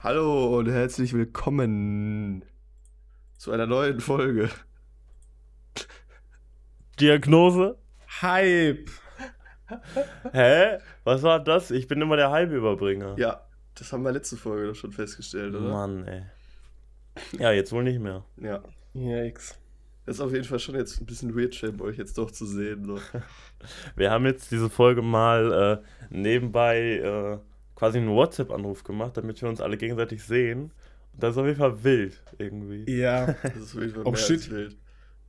Hallo und herzlich willkommen zu einer neuen Folge. Diagnose? Hype. Hä? Was war das? Ich bin immer der Hype-Überbringer. Ja, das haben wir letzte Folge doch schon festgestellt, oder? Mann, ey. Ja, jetzt wohl nicht mehr. Ja. Yikes. Das ist auf jeden Fall schon jetzt ein bisschen weird, Champ, euch jetzt doch zu sehen. So. Wir haben jetzt diese Folge mal äh, nebenbei äh, quasi einen WhatsApp-Anruf gemacht, damit wir uns alle gegenseitig sehen. Und das ist auf jeden Fall wild irgendwie. Ja. Das ist auf jeden Fall Oh, shit. wild.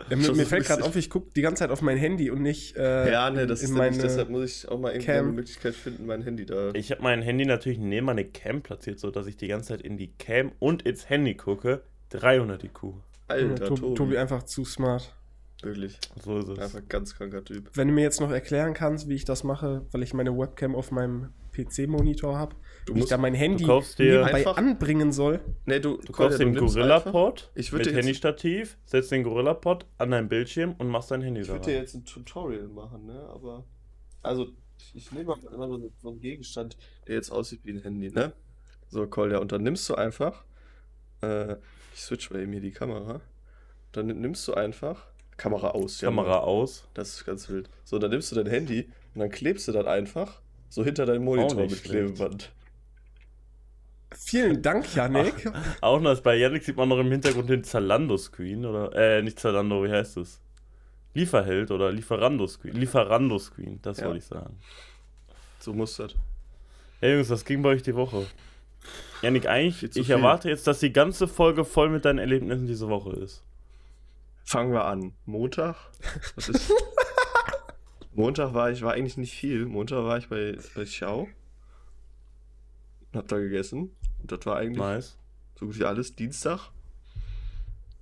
Ja, mir, mir fällt gerade auf, ich gucke die ganze Zeit auf mein Handy und nicht äh, Ja, ne, das in ist meine nämlich, deshalb muss ich auch mal irgendwie Cam. eine Möglichkeit finden, mein Handy da. Ich habe mein Handy natürlich neben meine Cam platziert, sodass ich die ganze Zeit in die Cam und ins Handy gucke. 300 IQ. Alter, Tobi, Tobi. Tobi einfach zu smart. Wirklich. So ist es. Einfach ganz kranker Typ. Wenn du mir jetzt noch erklären kannst, wie ich das mache, weil ich meine Webcam auf meinem PC-Monitor habe, Du wie ich musst. da mein Handy nebenbei einfach- anbringen soll. Nee, du, Du kaufst den nimmst Gorilla einfach- Pod Ich mit Handystativ, setzt den Gorilla Pod an deinen Bildschirm und machst dein Handy Ich würde dir jetzt ein Tutorial machen, ne? Aber. Also, ich nehme mal immer so so einen Gegenstand, der jetzt aussieht wie ein Handy, ne? So, Kolja, und dann nimmst du einfach. Äh, ich switch mal eben hier die Kamera. Dann nimmst du einfach. Kamera aus, ja. Kamera aus. Das ist ganz wild. So, dann nimmst du dein Handy und dann klebst du das einfach so hinter deinen Monitor mit schlecht. Klebeband. Vielen Dank, Janik. Auch noch, bei Yannick sieht man noch im Hintergrund den Zalando-Screen oder, äh, nicht Zalando, wie heißt es? Lieferheld oder Lieferando-Screen. Lieferando-Screen, das Ja. wollte ich sagen. So muss das. Hey Jungs, was ging bei euch die Woche? Yannick, eigentlich, ich viel. erwarte jetzt, dass die ganze Folge voll mit deinen Erlebnissen diese Woche ist. Fangen wir an. Montag. Was ist? Montag war ich, war eigentlich nicht viel. Montag war ich bei, bei Xiao. Und hab da gegessen. Und das war eigentlich Nice. so gut wie alles. Dienstag.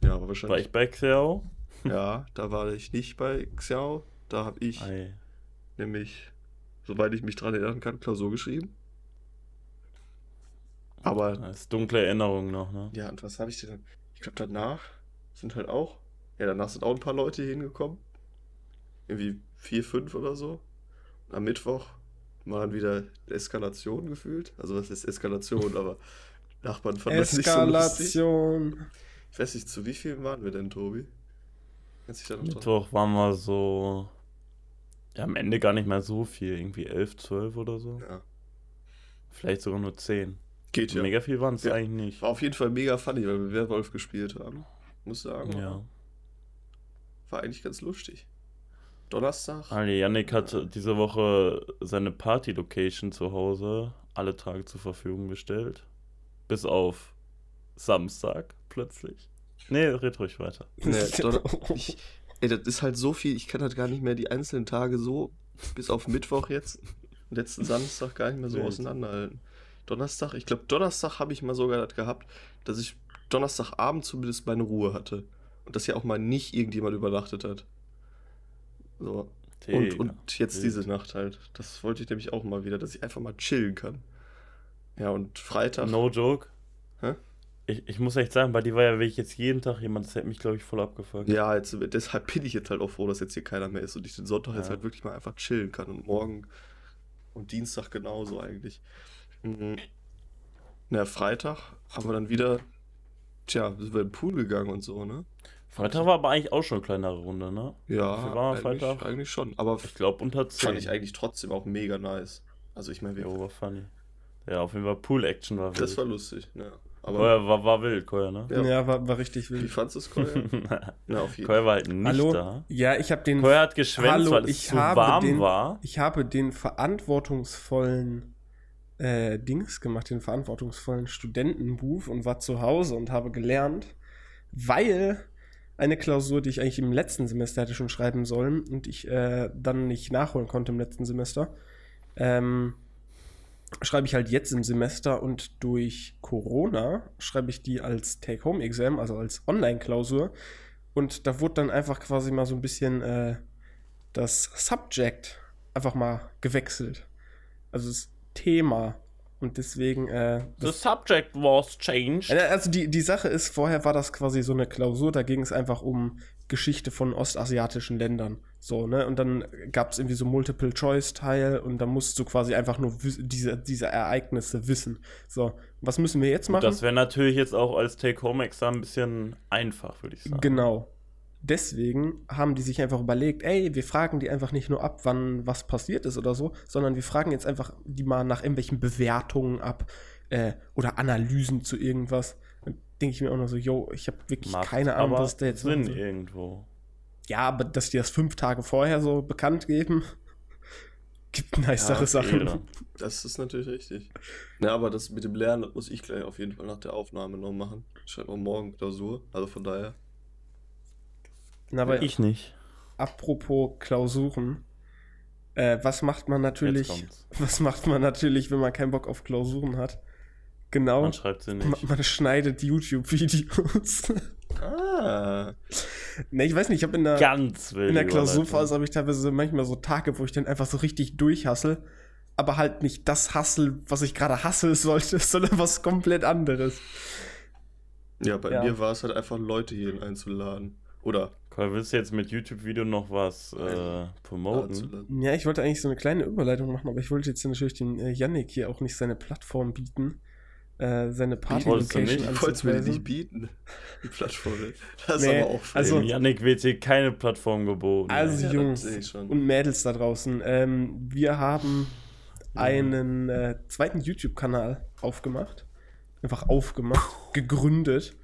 Ja, aber War wahrscheinlich. ich bei Xero? Ja, da war ich nicht bei Xiao. Da habe ich Ei. nämlich, soweit ich mich dran erinnern kann, Klausur geschrieben. Aber Das ist dunkle Erinnerung noch, ne? Ja, und was habe ich denn dann? Ich glaube, danach sind halt auch. Ja, danach sind auch ein paar Leute hier hingekommen. Irgendwie vier, fünf oder so. Am Mittwoch war dann wieder Eskalation gefühlt. Also, was ist Eskalation? aber Nachbarn fanden das nicht so lustig. Eskalation. Ich weiß nicht, zu wie vielen waren wir denn, Tobi? Mittwoch waren wir so. Ja, am Ende gar nicht mehr so viel. Irgendwie 11, 12 oder so. Ja. Vielleicht sogar nur 10. Geht ja. Mega viel waren es Ja. eigentlich nicht. War auf jeden Fall mega funny, weil wir Werwolf gespielt haben. Muss sagen. Ja. War eigentlich ganz lustig. Donnerstag. Ali, Yannick hat diese Woche seine Party-Location zu Hause alle Tage zur Verfügung gestellt. Bis auf Samstag plötzlich. Nee, red ruhig weiter. Nee, ich, ey, das ist halt so viel, ich kann halt gar nicht mehr die einzelnen Tage so, bis auf Mittwoch jetzt, letzten Samstag gar nicht mehr so Wild. auseinanderhalten. Donnerstag, ich glaube, Donnerstag habe ich mal sogar das gehabt, dass ich Donnerstagabend zumindest meine Ruhe hatte. Und dass hier auch mal nicht irgendjemand übernachtet hat. So. Und, Digga, und jetzt diese Nacht halt. Das wollte ich nämlich auch mal wieder, dass ich einfach mal chillen kann. Ja, und Freitag. No joke. Hä? Ich, ich muss echt sagen, bei dir war ja wirklich jetzt jeden Tag jemand, das hätte mich, glaube ich, voll abgefuckt. Ja, jetzt, deshalb bin ich jetzt halt auch froh, dass jetzt hier keiner mehr ist und ich den Sonntag jetzt Ja. halt wirklich mal einfach chillen kann und morgen und Dienstag genauso eigentlich. Mhm. Na, Freitag haben wir dann wieder, tja, sind wir in den Pool gegangen und so, ne? Freitag war aber eigentlich auch schon eine kleinere Runde, ne? Ja, Wie war eigentlich, Freitag? eigentlich schon. Aber Ich glaube unter 10. fand ich eigentlich trotzdem auch mega nice. Also ich meine, wir- Jo, war funny. Ja, auf jeden Fall Pool-Action war wild. das war lustig, ne? Aber Koya war, war wild, Koya, ne? Ja. Ja, war, war richtig wie wild. fandst du es, Kolja? Na, auf jeden Koya war halt nicht Hallo? da. Ja, ich habe den, Koya hat geschwänzt, Hallo, weil es ich zu habe warm den- war. ich habe den verantwortungsvollen äh, Dings gemacht, den verantwortungsvollen Studentenmove und war zu Hause und habe gelernt, weil eine Klausur, die ich eigentlich im letzten Semester hätte schon schreiben sollen und ich äh, dann nicht nachholen konnte im letzten Semester, ähm, schreibe ich halt jetzt im Semester und durch Corona schreibe ich die als Take-Home-Exam, also als Online-Klausur. Und da wurde dann einfach quasi mal so ein bisschen äh, das Subject einfach mal gewechselt. Also das Thema. Und deswegen, äh, The subject was changed. äh, also die, die Sache ist, vorher war das quasi so eine Klausur, da ging es einfach um Geschichte von ostasiatischen Ländern. So, ne? Und dann gab es irgendwie so Multiple-Choice-Teil und dann musst du quasi einfach nur diese, diese Ereignisse wissen. So, was müssen wir jetzt machen? Das wäre natürlich jetzt auch als Take-Home-Examen ein bisschen einfach, würde ich sagen. Genau. Deswegen haben die sich einfach überlegt, ey, wir fragen die einfach nicht nur ab, wann was passiert ist oder so, sondern wir fragen jetzt einfach die mal nach irgendwelchen Bewertungen ab äh, oder Analysen zu irgendwas. Dann denke ich mir auch noch so, yo, ich habe wirklich Macht keine Ahnung, aber was der jetzt Sinn soll. irgendwo. Ja, aber dass die das fünf Tage vorher so bekannt geben, gibt nicere Ja, Sachen. Ehre. Das ist natürlich richtig. Na, aber das mit dem Lernen, das muss ich gleich auf jeden Fall nach der Aufnahme noch machen. Ich schreibe morgen Klausur, also von daher. Na, aber Ich nicht. apropos Klausuren, äh, was macht man natürlich, was macht man natürlich, wenn man keinen Bock auf Klausuren hat? Genau. Man schreibt sie Man, nicht. man schneidet YouTube-Videos. Ah, ne, ich weiß nicht, ich habe in der, Ganz in der Klausurphase habe ich teilweise manchmal so Tage, wo ich dann einfach so richtig durchhassel, aber halt nicht das hassel, was ich gerade hassel sollte, sondern was komplett anderes. ja, bei Ja. mir war es halt einfach, Leute hierhin einzuladen. Oder Cool, willst du jetzt mit YouTube-Video noch was äh, promoten? einzuladen. Ja, ich wollte eigentlich so eine kleine Überleitung machen, aber ich wollte jetzt natürlich dem äh, Yannick hier auch nicht seine Plattform bieten, äh, seine wolltest du nicht? Ich wollte es mir nicht bieten, die Plattform. Das Nee, ist aber auch also- frech. Yannick wird hier keine Plattform geboten. Also Ja, Jungs und Mädels da draußen, ähm, wir haben einen äh, zweiten YouTube-Kanal aufgemacht. Einfach aufgemacht, gegründet.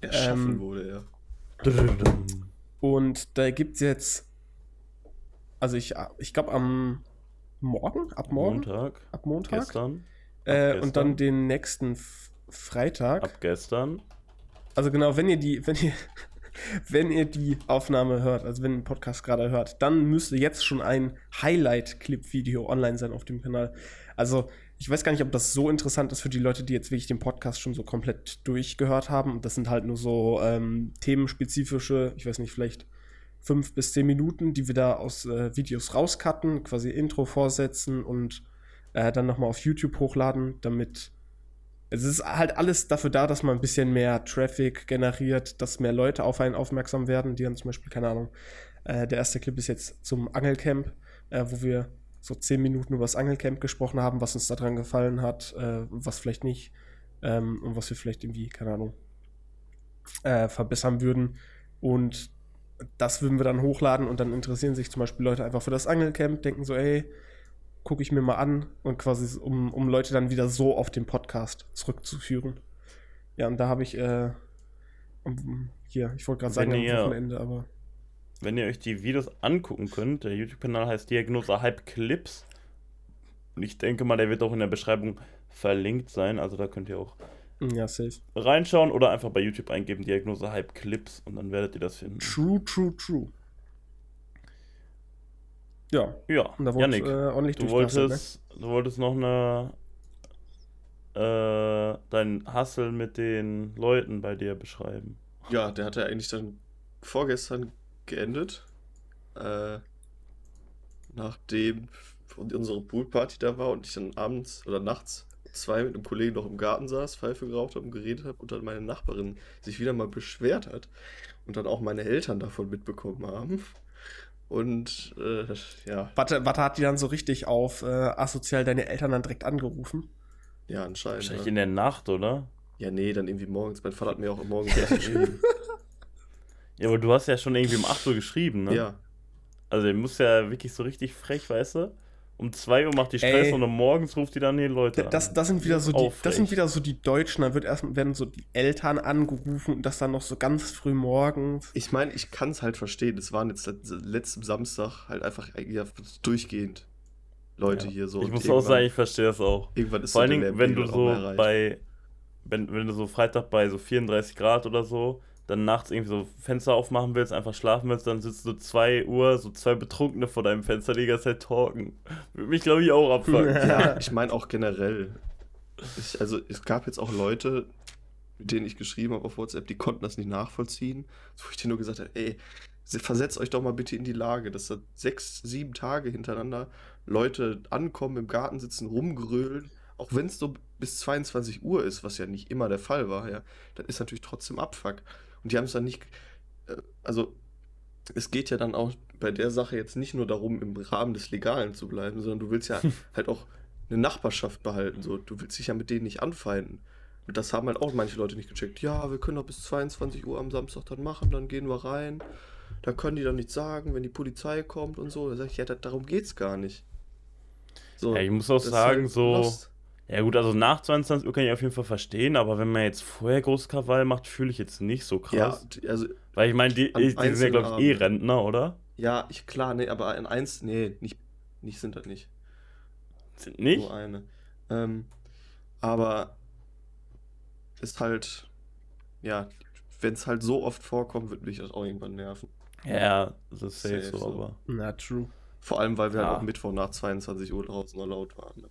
Erschaffen ähm, wurde er. Und da gibt es jetzt, also ich, ich glaube am Morgen, ab morgen, Montag, ab Montag. gestern, Äh, ab und dann den nächsten Freitag. ab gestern. Also genau, wenn ihr die, wenn ihr, wenn ihr die Aufnahme hört, also wenn ihr den Podcast gerade hört, dann müsste jetzt schon ein Highlight-Clip-Video online sein auf dem Kanal. Also ich weiß gar nicht, ob das so interessant ist für die Leute, die jetzt wirklich den Podcast schon so komplett durchgehört haben. Das sind halt nur so ähm, themenspezifische, ich weiß nicht, vielleicht fünf bis zehn Minuten, die wir da aus äh, Videos rauscutten, quasi Intro vorsetzen und äh, dann nochmal auf YouTube hochladen, damit es ist halt alles dafür da, dass man ein bisschen mehr Traffic generiert, dass mehr Leute auf einen aufmerksam werden, die dann zum Beispiel, keine Ahnung, äh, der erste Clip ist jetzt zum Angelcamp, äh, wo wir so zehn Minuten über das Angelcamp gesprochen haben, was uns daran gefallen hat, äh, was vielleicht nicht ähm, und was wir vielleicht irgendwie, keine Ahnung, äh, verbessern würden. Und das würden wir dann hochladen und dann interessieren sich zum Beispiel Leute einfach für das Angelcamp, denken so, ey, gucke ich mir mal an und quasi, um, um Leute dann wieder so auf den Podcast zurückzuführen. Ja, und da habe ich, äh, hier, ich wollte gerade sagen, Wenn am ihr- Wochenende, aber Wenn ihr euch die Videos angucken könnt, der YouTube-Kanal heißt Diagnose Hype Clips. Und ich denke mal, der wird auch in der Beschreibung verlinkt sein. Also da könnt ihr auch ja, safe. reinschauen oder einfach bei YouTube eingeben Diagnose Hype Clips und dann werdet ihr das finden. True, true, true. Ja, Ja, und da Yannick, äh, ordentlich du wolltest, du wolltest noch eine äh, dein Hassel mit den Leuten bei dir beschreiben. Ja, der hat ja eigentlich dann vorgestern geendet. Äh, nachdem unsere Poolparty da war und ich dann abends oder nachts zwei mit einem Kollegen noch im Garten saß, Pfeife geraucht habe und geredet habe und dann meine Nachbarin sich wieder mal beschwert hat und dann auch meine Eltern davon mitbekommen haben. Und äh, ja, Warte, warte, hat die dann so richtig auf äh, asozial deine Eltern dann direkt angerufen? ja, anscheinend. Wahrscheinlich Ja. in der Nacht, oder? ja, nee, dann irgendwie morgens. Mein Vater hat mir auch morgens erst geschrieben. Ja, aber du hast ja schon irgendwie um 8 Uhr geschrieben, ne? Ja, Also, ihr muss ja wirklich so richtig frech, weißt du? Um 2 Uhr macht die Stress Ey. und um morgens ruft die dann die Leute an. Das, das sind wieder so die, das sind wieder so die Deutschen, da wird erst werden so die Eltern angerufen und das dann noch so ganz früh morgens. Ich meine, ich kann es halt verstehen. Es waren jetzt letzten Samstag halt einfach eigentlich ja durchgehend Leute Ja. hier so. ich muss auch sagen, ich verstehe das auch. Irgendwann ist Vor allen so Dingen, wenn du so bei, wenn, wenn du so Freitag bei so 34 Grad oder so, dann nachts irgendwie so Fenster aufmachen willst, einfach schlafen willst, dann sitzt du 2 Uhr, so zwei Betrunkene vor deinem Fenster, die ganze Zeit talken. Würde mich, glaube ich, auch abfangen. Ja, ich meine auch generell. Ich, also es gab jetzt auch Leute, mit denen ich geschrieben habe auf WhatsApp, die konnten das nicht nachvollziehen. Wo ich denen nur gesagt habe, ey, se- versetzt euch doch mal bitte in die Lage, dass da sechs, sieben Tage hintereinander Leute ankommen, im Garten sitzen, rumgrölen. Auch wenn es so bis 22 Uhr ist, was ja nicht immer der Fall war, ja, dann ist natürlich trotzdem Abfuck. Und die haben es dann nicht, äh, also es geht ja dann auch bei der Sache jetzt nicht nur darum, im Rahmen des Legalen zu bleiben, sondern du willst ja halt auch eine Nachbarschaft behalten. So. Du willst dich ja mit denen nicht anfeinden. Und das haben halt auch manche Leute nicht gecheckt. Ja, wir können doch bis 22 Uhr am Samstag dann machen, dann gehen wir rein. Da können die dann nichts sagen, wenn die Polizei kommt und so. Da sag ich, ja, da, darum geht's gar nicht. So, Ja, ich muss auch sagen, halt so- lost. Ja gut, also nach 22 Uhr kann ich auf jeden Fall verstehen, aber wenn man jetzt vorher großes Krawall macht, fühle ich jetzt nicht so Ja, krass. d- also, Weil ich meine, die, die sind ja, glaube ich, eh. Rentner, oder? ja, ich, klar, nee, aber ein eins, nee, nicht, nicht sind das nicht. Sind nicht? Nur eine. Ähm, aber ist halt, ja, wenn es halt so oft vorkommt, wird mich das auch irgendwann nerven. Ja, das ist safe, Safe so, so. aber. Na, true. Vor allem, weil wir Ja. halt auch Mittwoch nach 22 Uhr draußen noch laut waren. Ne?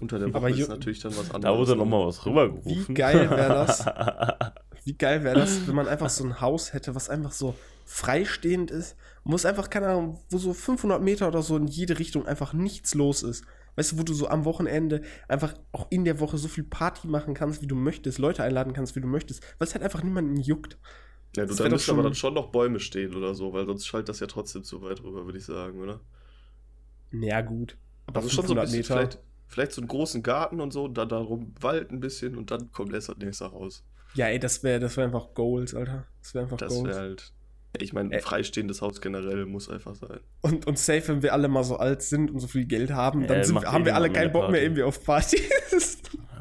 Unter der Woche Aber ist natürlich dann was anderes. Da wurde ne? nochmal was rübergerufen. Wie geil wär das? Wie geil wäre das, wenn man einfach so ein Haus hätte, was einfach so freistehend ist, wo es einfach, keine Ahnung, wo so 500 Meter oder so in jede Richtung einfach nichts los ist. Weißt du, wo du so am Wochenende einfach auch in der Woche so viel Party machen kannst, wie du möchtest, Leute einladen kannst, wie du möchtest, weil es halt einfach niemanden juckt. Ja, du, da müssen aber dann schon noch Bäume stehen oder so, weil sonst schallt das ja trotzdem zu weit rüber, würde ich sagen, oder? Ja, gut. Aber Also schon so ein 500 bisschen, Meter. vielleicht, vielleicht so einen großen Garten und so, dann darum Wald ein bisschen und dann kommt erst das nächste raus. Ja, ey, das wäre das wär einfach Goals, Alter. Das wäre einfach Das Goals. wäre halt. Ich meine, ein freistehendes Haus generell muss einfach sein. Und, und safe, wenn wir alle mal so alt sind und so viel Geld haben, dann Äh, sind, haben wir alle keinen eine Bock mehr Party. irgendwie auf Partys.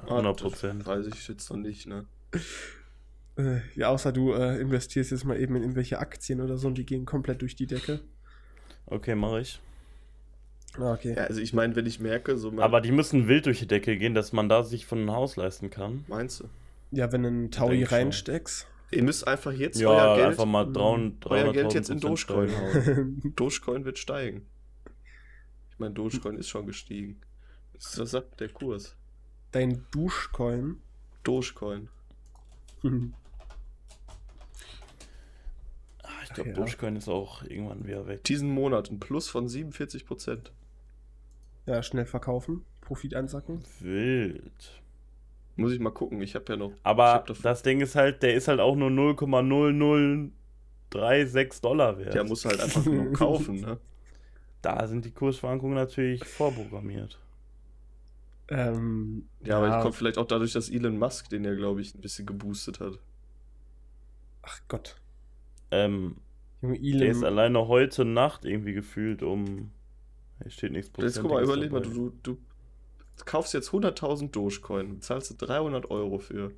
100 Das Prozent. Weiß ich jetzt noch nicht, ne? Äh, ja, außer du äh, investierst jetzt mal eben in irgendwelche Aktien oder so und die gehen komplett durch die Decke. Okay, mache ich. Ah, okay. Ja, also ich meine, wenn ich merke, so mein, Aber die müssen wild durch die Decke gehen, dass man da sich von einem Haus leisten kann. meinst du? Ja, wenn du einen Taui reinsteckst. Ihr müsst einfach jetzt Ja, euer Geld, einfach mal 300 euer Geld jetzt in 300.000% Dogecoin hauen. Dogecoin wird steigen. Ich meine, Dogecoin ist schon gestiegen. Das das sagt der Kurs. Dein Duschcoin. Dogecoin. Ah, Ich glaube, Ja. Dogecoin ist auch irgendwann wieder weg. Diesen Monat ein Plus von 47 Prozent. Ja, schnell verkaufen. Profit einsacken. Wild. Muss ich mal gucken. Ich habe ja noch. Aber hab das Ding ist halt, der ist halt auch nur 0,0036 Dollar wert. Der muss halt einfach nur kaufen, ne? da sind die Kursschwankungen natürlich vorprogrammiert. Ähm, Ja, aber das kommt vielleicht auch dadurch, dass Elon Musk den ja, glaube ich, ein bisschen geboostet hat. Ach Gott. Ähm, Junge, der ist Elon. alleine heute Nacht irgendwie gefühlt um. Hier steht nichts Jetzt guck mal, überleg mal, du, du, kaufst jetzt 100.000 Dogecoin, zahlst du 300 Euro für.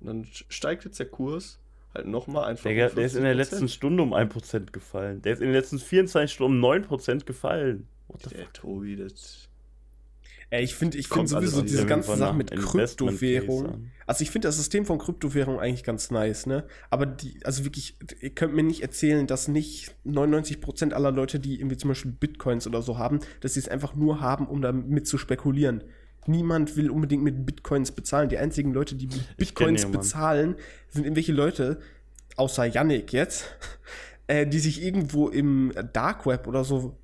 Und dann steigt jetzt der Kurs halt nochmal einfach. Um der ist in der 50%. letzten Stunde um 1% gefallen. Der ist in den letzten 24 Stunden um 9% gefallen. What the Der fuck? Tobi, das. Ey, ich finde ich find alles sowieso auf diese ganze Sache mit Kryptowährung. Also ich finde das System von Kryptowährung eigentlich ganz nice, ne? Aber die, also wirklich, ihr könnt mir nicht erzählen, dass nicht 99% aller Leute, die irgendwie zum Beispiel Bitcoins oder so haben, dass sie es einfach nur haben, um damit zu spekulieren. Niemand will unbedingt mit Bitcoins bezahlen. Die einzigen Leute, die mit Bitcoins bezahlen, sind irgendwelche Leute, außer Yannick jetzt, äh, die sich irgendwo im Dark Web oder so,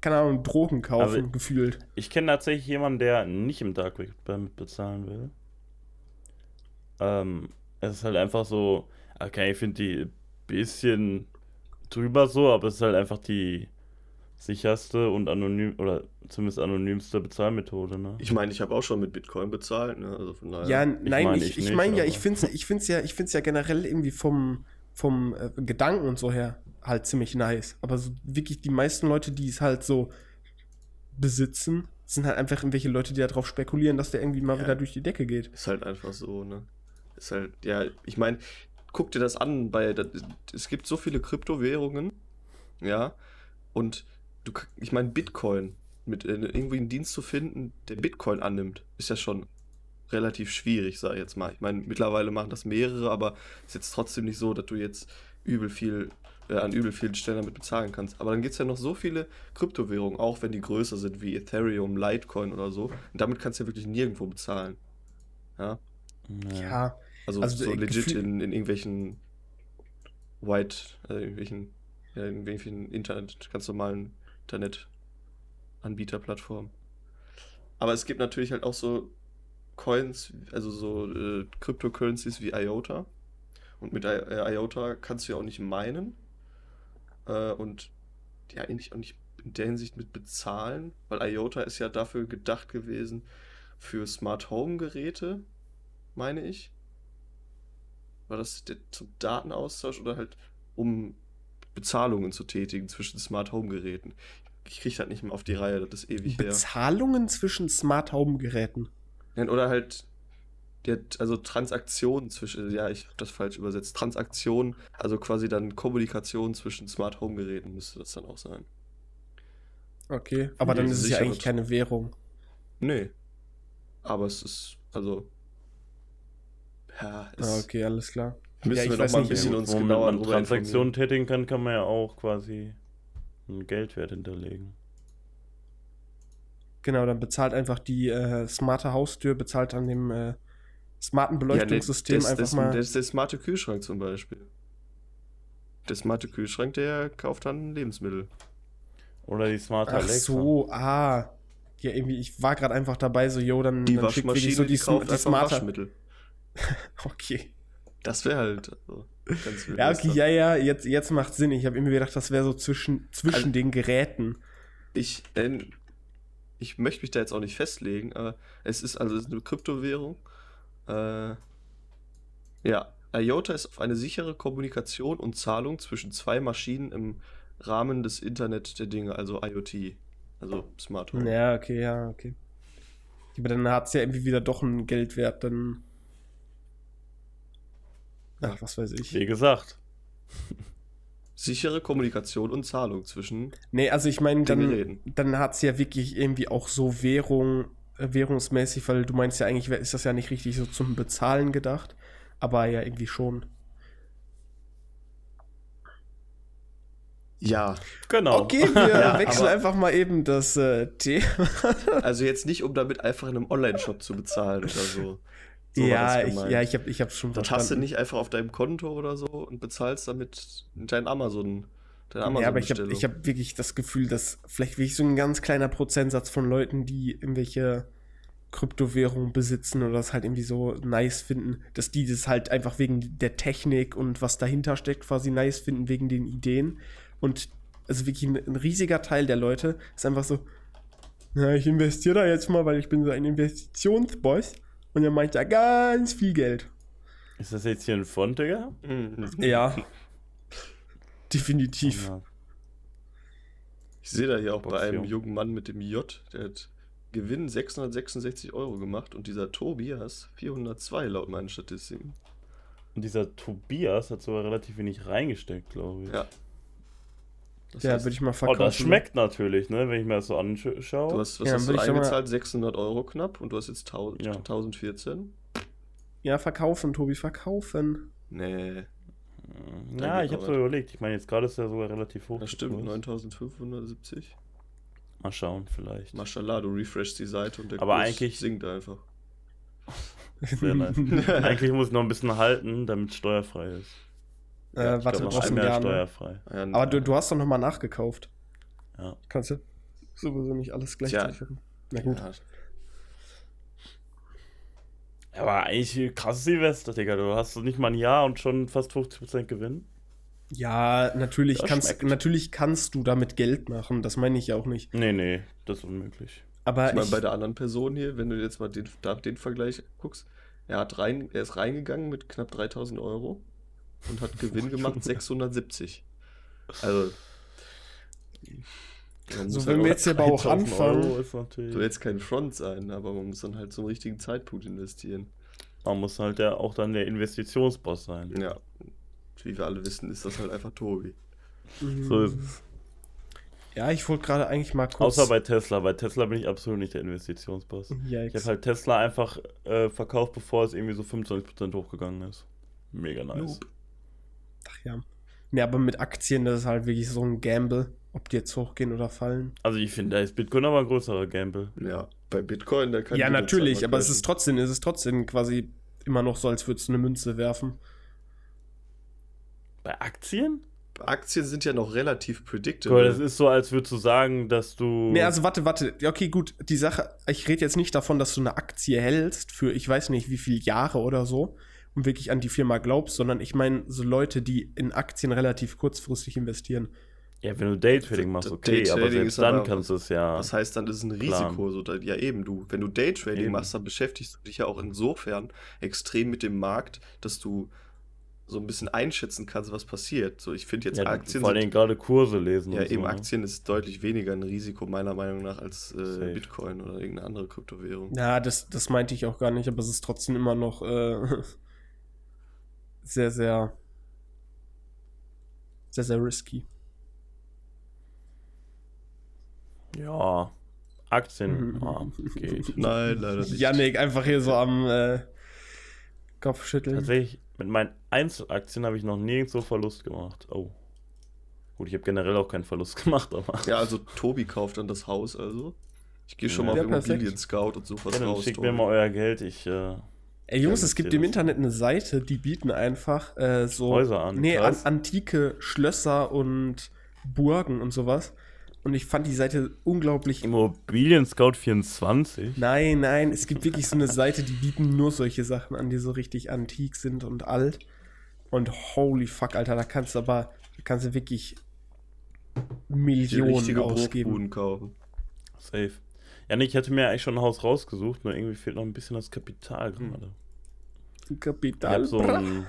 keine Ahnung, Drogen kaufen, Also- gefühlt. Ich kenne tatsächlich jemanden, der nicht im Dark Web bezahlen will. Ähm, es ist halt einfach so, okay, ich finde die ein bisschen drüber so, aber es ist halt einfach die sicherste und anonym oder zumindest anonymste Bezahlmethode, ne? Ich meine, ich habe auch schon mit Bitcoin bezahlt, ne? Also von daher. Ja, nein, mein, ich, ich ich nicht, meine ja, ich finde es ich find's ja, ich find's ja generell irgendwie vom, vom äh, Gedanken und so her halt ziemlich nice. Aber so wirklich die meisten Leute, die es halt so besitzen, sind halt einfach irgendwelche Leute, die darauf spekulieren, dass der irgendwie mal Ja. wieder durch die Decke geht. Ist halt einfach so, ne? Ist halt, ja, ich meine, guck dir das an, bei, das, es gibt so viele Kryptowährungen, ja, und du, ich meine, Bitcoin, mit äh, irgendwie einen Dienst zu finden, der Bitcoin annimmt, ist ja schon relativ schwierig, sag ich jetzt mal. Ich meine, mittlerweile machen das mehrere, aber ist jetzt trotzdem nicht so, dass du jetzt übel viel, äh, an übel vielen Stellen damit bezahlen kannst. Aber dann gibt es ja noch so viele Kryptowährungen, auch wenn die größer sind, wie Ethereum, Litecoin oder so. Und damit kannst du ja wirklich nirgendwo bezahlen. Ja. Ja, Also, Also, so äh, legit in, in irgendwelchen White, also irgendwelchen, ja, in irgendwelchen Internet, ganz normalen Internet-Anbieterplattformen. Aber es gibt natürlich halt auch so Coins, also so äh, Cryptocurrencies wie IOTA. Und mit I äh, IOTA kannst du ja auch nicht meinen. Äh, und ja, eigentlich auch nicht in der Hinsicht mit bezahlen, weil IOTA ist ja dafür gedacht gewesen für Smart Home Geräte, meine ich. War das der, zum Datenaustausch oder halt um Bezahlungen zu tätigen zwischen Smart Home Geräten? Ich kriege das nicht mehr auf die Reihe, das ist ewig her. Bezahlungen zwischen Smart Home Geräten. Nein, Oder halt, der, also Transaktionen zwischen, ja, ich habe das falsch übersetzt. Transaktionen, also quasi dann Kommunikation zwischen Smart Home Geräten müsste das dann auch sein. Okay. Aber dann ist es ja eigentlich keine Währung. Nee. Aber es ist, also. Ja, es Ah, okay, alles klar. müssen Ja, ich wir noch mal ein bisschen uns genauer man drüber Transaktionen tätigen kann, kann man ja auch quasi einen Geldwert hinterlegen. Genau, dann bezahlt einfach die äh, smarte Haustür, bezahlt an dem äh, smarten Ja, Beleuchtungssystem das, einfach das, mal. Das ist der smarte Kühlschrank zum Beispiel. Der smarte Kühlschrank, der kauft dann Lebensmittel. Oder die smarte Ach Alexa. so, ah. Ja, irgendwie, ich war gerade einfach dabei, so, yo, dann, Die dann schickt wirklich Waschmaschine, so die, die, kauft die smarte. Waschmittel. Okay. Das wäre halt also, ganz wild. Ja, okay, dann- ja, ja, jetzt, jetzt macht Sinn. Ich habe irgendwie gedacht, das wäre so zwischen, zwischen Also- den Geräten. Ich, denn, ich möchte mich da jetzt auch nicht festlegen, aber es ist also es ist eine Kryptowährung. Äh, ja, IOTA ist auf eine sichere Kommunikation und Zahlung zwischen zwei Maschinen im Rahmen des Internet der Dinge, also IoT, also Smart Home. Ja, okay, ja, okay. Aber dann hat es ja irgendwie wieder doch einen Geldwert, dann. Ach, was weiß ich. Wie gesagt. Sichere Kommunikation und Zahlung zwischen Nee, also ich meine, dann, dann hat es ja wirklich irgendwie auch so Währung, äh, währungsmäßig, weil du meinst ja eigentlich, ist das ja nicht richtig so zum Bezahlen gedacht, aber ja irgendwie schon. Ja, Genau. Okay, wir Ja, wechseln aber- einfach mal eben das äh, Thema. also jetzt nicht, um damit einfach in einem Online-Shop zu bezahlen oder so. So war ja, das ich, gemeint. ja, ich habe ich hab schon Das hast du nicht einfach auf deinem Konto oder so und bezahlst damit dein Amazon. Amazon Ja, aber ich habe ich hab wirklich das Gefühl, dass vielleicht wirklich so ein ganz kleiner Prozentsatz von Leuten, die irgendwelche Kryptowährungen besitzen oder das halt irgendwie so nice finden, dass die das halt einfach wegen der Technik und was dahinter steckt quasi nice finden, wegen den Ideen. Und also wirklich ein, ein riesiger Teil der Leute ist einfach so, na, ich investiere da jetzt mal, weil ich bin so ein Investitionsboss und er meint da ganz viel Geld. Ist das jetzt hier ein Font, Digga? Mhm. Ja. Definitiv. Ja. Ich sehe da hier auch bei einem jungen Mann mit dem J, der hat Gewinn 666 Euro gemacht und dieser Tobias 402 laut meinen Statistiken. Und dieser Tobias hat sogar relativ wenig reingesteckt, glaube ich. Ja. Das Ja, würde ich mal Oh, verkaufen. das schmeckt natürlich, ne, wenn ich mir das so du anschaue. hast, was Ja, hast du doch mal- eingezahlt? 600 Euro knapp und du hast jetzt 1000, Ja. 1014? Ja, verkaufen, Tobi, verkaufen. Nee, Ja, ich habe aber. so überlegt. Ich meine, jetzt gerade ist er sogar relativ hoch. das stimmt, Kurs. 9570. Mal schauen, vielleicht. Mashallah, du refreshst die Seite und der Aber Kurs eigentlich- sinkt einfach. Sehr nice. Eigentlich muss ich noch ein bisschen halten, damit es steuerfrei ist. Äh, Ja, ich warte, glaub, ein Einmal Jahr. Ne? steuerfrei. Ja, Aber du, du hast doch nochmal nachgekauft. Ja. Kannst du sowieso nicht alles gleichzeitig machen. Na gut. Ja, Aber eigentlich ein krasses Silvester, Digga. Du hast so nicht mal ein Jahr und schon fast 50% Gewinn. Ja, natürlich Das kannst, schmeckt. natürlich kannst du damit Geld machen. Das meine ich ja auch nicht. Nee, nee, das ist unmöglich. Aber Ich meine, bei der anderen Person hier, wenn du jetzt mal den, da den Vergleich guckst, er, hat rein, er ist reingegangen mit knapp 3000 Euro und hat Gewinn gemacht 670. Also. Man So, wenn halt wir jetzt hier aber auch 3000 anfangen. Soll jetzt kein Front sein, aber man muss dann halt zum richtigen Zeitpunkt investieren. Man muss halt ja auch dann der Investitionsboss sein. Ja. Wie wir alle wissen, ist das halt einfach Tobi. So ist es. ja, ich wollte gerade eigentlich mal kurz. Außer bei Tesla. Bei Tesla bin ich absolut nicht der Investitionsboss. Yikes. Ich habe halt Tesla einfach äh, verkauft, bevor es irgendwie so 25% hochgegangen ist. Mega nice. Noob. Ach ja. Nee, aber mit Aktien, das ist halt wirklich so ein Gamble, ob die jetzt hochgehen oder fallen. Also ich finde, da ist Bitcoin aber ein größerer Gamble. Ja, bei Bitcoin, da kann ja, natürlich, aber es ist trotzdem, es ist trotzdem quasi immer noch so, als würdest du eine Münze werfen. Bei Aktien? Aktien sind ja noch relativ predictable. mal, das ist so, als würdest du sagen, dass du. Nee, also warte, warte. Ja, okay, gut. Die Sache, ich rede jetzt nicht davon, dass du eine Aktie hältst für ich weiß nicht wie viele Jahre oder so und wirklich an die Firma glaubst, sondern ich meine so Leute, die in Aktien relativ kurzfristig investieren. Ja, wenn du Daytrading machst, okay, aber Daytrading selbst dann aber- kannst du es ja. Das heißt, dann ist es ein Risiko. So, da, ja, eben, du, wenn du Daytrading Eben. machst, dann beschäftigst du dich ja auch insofern extrem mit dem Markt, dass du so ein bisschen einschätzen kannst, was passiert. So, ich finde jetzt ja, Aktien vor allem gerade Kurse lesen. ja, und eben so, ne? Aktien ist deutlich weniger ein Risiko, meiner Meinung nach, als äh. Bitcoin oder irgendeine andere Kryptowährung. Ja, das, das meinte ich auch gar nicht, aber es ist trotzdem immer noch äh, sehr, sehr, sehr, sehr risky. Ja, Aktien, Mhm. ah, geht. Nein, leider nicht. Yannick einfach hier so am äh, Kopf schütteln. Tatsächlich, mit meinen Einzelaktien habe ich noch nirgendwo Verlust gemacht. Oh. Gut, ich habe generell auch keinen Verlust gemacht, aber. Ja, also Tobi kauft dann das Haus, also. Ich gehe schon Ja, mal auf. Immobilien-Scout und suche was Ja, dann raus. schickt Tobi. mir mal euer Geld, ich äh, Ey Jungs, es gibt im. Internet eine Seite, die bieten einfach äh, so Häuser an. nee, an, antike Schlösser und Burgen und sowas. Und ich fand die Seite unglaublich. Immobilien Scout 24. Nein, nein, es gibt wirklich so eine Seite, die bieten nur solche Sachen an, die so richtig antik sind und alt. Und holy fuck, Alter, da kannst du aber, da kannst du wirklich Millionen richtige ausgeben. Kaufen. Safe. Ja, nee, ich hatte mir eigentlich schon ein Haus rausgesucht, nur irgendwie fehlt noch ein bisschen das Kapital Hm. gerade. Ich Kapital. habe so ein,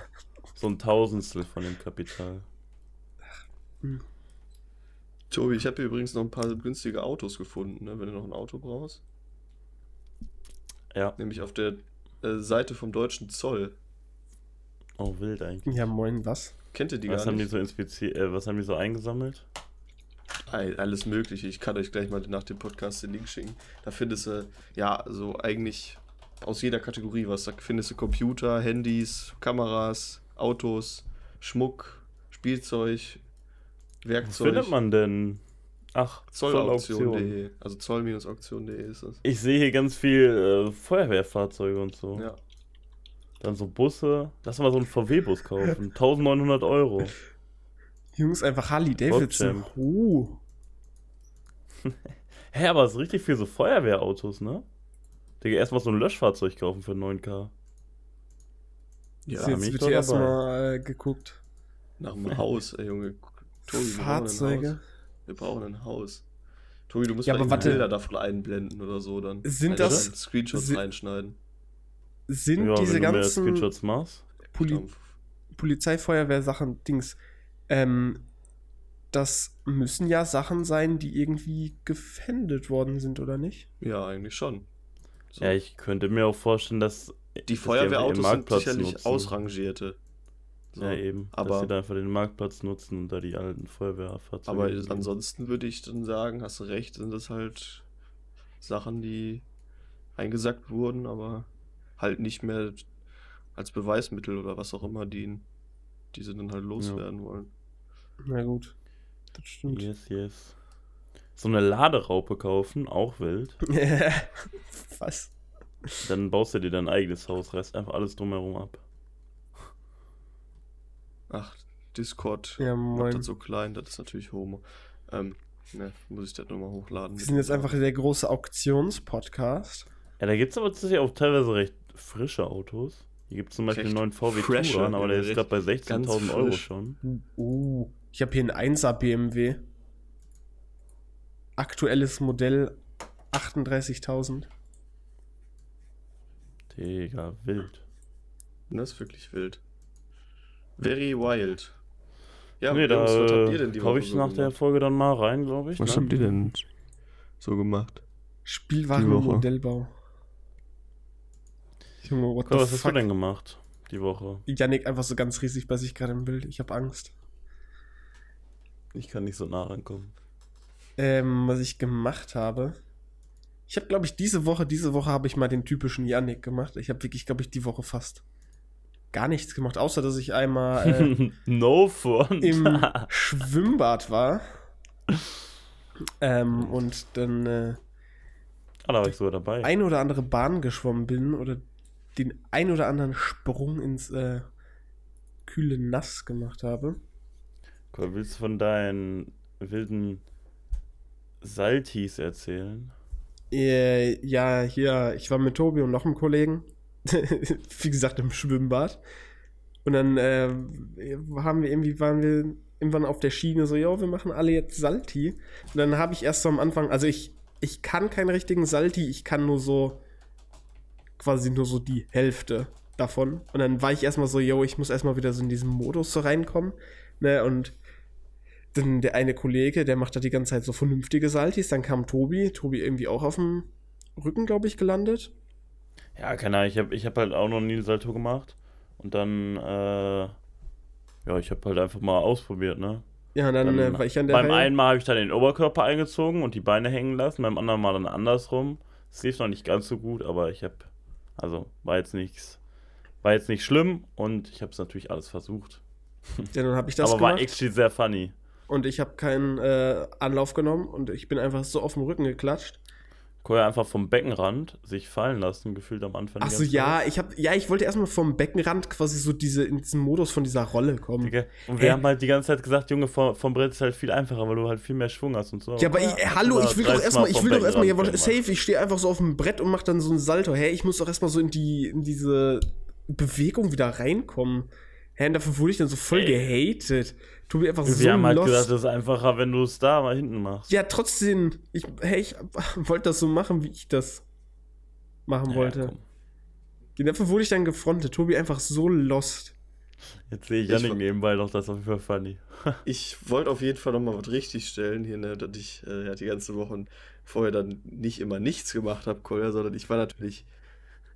so ein Tausendstel von dem Kapital. Tobi, ich habe hier übrigens noch ein paar günstige Autos gefunden, ne, wenn du noch ein Auto brauchst. Ja, Nämlich auf der äh, Seite vom deutschen Zoll. oh, wild eigentlich. Ja, moin, was? Kennt ihr die Was gar haben die nicht? so inspiziert, äh, was haben die so eingesammelt? Ei- Alles Mögliche. Ich kann euch gleich mal nach dem Podcast den Link schicken. Da findest du, ja, so eigentlich aus jeder Kategorie was. Da findest du Computer, Handys, Kameras, Autos, Schmuck, Spielzeug, Was Werkzeug. findet man denn? Ach, Zollauktion. Zollauktion.de. Also zoll-auktion.de ist das. Ich sehe hier ganz viel äh, Feuerwehrfahrzeuge und so. Ja. Dann so Busse. Lass mal so einen VW-Bus kaufen. 1900 Euro. Jungs, einfach Harley Davidson. Uh. Hä, aber es ist richtig viel so Feuerwehrautos, ne? Digga, erstmal so ein Löschfahrzeug kaufen für 9k. Ja, jetzt wird hier erstmal äh, geguckt. Nach einem Haus, ey Junge. Tobi, wir brauchen ein Fahrzeuge. Haus. Wir brauchen ein Haus. Tobi, du musst Ja, mal aber irgendwie warte. Bilder davon einblenden oder so dann. Sind Also das- Screenshots si- reinschneiden. Sind Ja, diese wenn du mehr ganzen Screenshots machst. Poli Dann- Polizei, Feuerwehr Sachen, Dings, ähm, das müssen ja Sachen sein, die irgendwie gefändet worden sind, oder nicht? Ja, eigentlich schon. So. Ja, ich könnte mir auch vorstellen, dass. die Feuerwehrautos sind Marktplatz sicherlich nutzen. ausrangierte. So. Ja, eben. dass Aber- sie da einfach den Marktplatz nutzen und da die alten Feuerwehrfahrzeuge. Aber hinlegen. ansonsten würde ich dann sagen, hast du recht, sind das halt Sachen, die eingesackt wurden, aber halt nicht mehr als Beweismittel oder was auch immer dienen, die sie dann halt loswerden wollen. Na gut. Das stimmt. Yes, yes. So eine Laderaupe kaufen, auch wild. Was? Dann baust du dir dein eigenes Haus, reißt einfach alles drumherum ab. Ach, Discord Ja, macht moin. das so klein, das ist natürlich Homo. Ähm, ne, muss ich das nochmal hochladen. Wir sind jetzt einfach der große Auktionspodcast. Ja, da gibt es aber tatsächlich auch teilweise recht frische Autos. Hier gibt es zum Beispiel Recht einen neuen VW fresher, Touran, aber der ist gerade bei ganz 16.000 Euro schon. Uh, ich habe hier einen 1er BMW. Aktuelles Modell 38.000. Digga, wild. Das ist wirklich wild. Very wild. Ja, nee, Jungs, was habt ihr da denn die Woche ich so nach der gemacht? Folge dann mal rein, glaube ich. Was ne? habt ihr denn so gemacht? Spielwaren und. Modellbau. Junge, what Komm, the was hast du fuck? denn gemacht die Woche? Yannick einfach so ganz riesig bei sich gerade im Bild. Ich habe Angst. Ich kann nicht so nah rankommen. Ähm, was ich gemacht habe. Ich habe, glaube ich, diese Woche, diese Woche habe ich mal den typischen Yannick gemacht. Ich habe wirklich, glaube ich, die Woche fast gar nichts gemacht, außer dass ich einmal äh, no fun. im Schwimmbad war. Ähm, und dann äh, ah, da war ich sogar dabei. ein oder andere Bahn geschwommen bin oder den ein oder anderen Sprung ins äh, kühle Nass gemacht habe. Cool, willst du von deinen wilden Saltis erzählen? Äh, ja, hier, ich war mit Tobi und noch einem Kollegen. Wie gesagt, im Schwimmbad. Und dann äh, haben wir irgendwie, waren wir irgendwann auf der Schiene so, ja, wir machen alle jetzt Salti. Und dann habe ich erst so am Anfang, also ich, ich kann keinen richtigen Salti, ich kann nur so quasi nur so die Hälfte davon. Und dann war ich erstmal so, yo, ich muss erstmal wieder so in diesen Modus so reinkommen. Ne, und dann der eine Kollege, der macht da die ganze Zeit so vernünftige Saltis. Dann kam Tobi, Tobi irgendwie auch auf dem Rücken, glaube ich, gelandet. Ja, keine Ahnung, ich habe ich hab halt auch noch nie einen Salto gemacht. Und dann, äh, ja, ich habe halt einfach mal ausprobiert, ne? Ja, dann, dann äh, war ich an der beim einen Mal habe ich dann den Oberkörper eingezogen und die Beine hängen lassen, beim anderen Mal dann andersrum. Es lief noch nicht ganz so gut, aber ich habe, also war jetzt nichts, war jetzt nicht schlimm und ich habe es natürlich alles versucht. Ja, dann habe ich das aber war gemacht actually sehr funny. und ich habe keinen äh, Anlauf genommen und ich bin einfach so auf dem Rücken geklatscht. Koya einfach vom Beckenrand sich fallen lassen, gefühlt am Anfang. Achso, ja, Zeit. ich habe ja, ich wollte erstmal vom Beckenrand quasi so diese in diesen Modus von dieser Rolle kommen. Digga. Und wir Ey. haben halt die ganze Zeit gesagt, Junge, vom, vom Brett ist halt viel einfacher, weil du halt viel mehr Schwung hast und so. Ja, aber ich, äh, hallo, ich will doch 30 erstmal, Mal ich will doch erstmal, ja, safe, ich stehe einfach so auf dem Brett und mach dann so einen Salto. Hä, ich muss doch erstmal so in die, in diese Bewegung wieder reinkommen. Hä, und dafür wurde ich dann so voll Ey. gehatet. Tobi einfach Wir so haben halt lost. gesagt, das ist einfacher, wenn du es da mal hinten machst. Ja, trotzdem, ich, hey, ich wollte das so machen, wie ich das machen Ja, wollte. komm. Dafür wurde ich dann gefrontet. Tobi einfach so lost. Jetzt sehe ich Janik nebenbei doch, das ist auf jeden Fall funny. Ich wollte auf jeden Fall nochmal was richtig stellen hier, ne, dass ich äh, ja, die ganze Woche vorher dann nicht immer nichts gemacht habe, Kolja, sondern ich war natürlich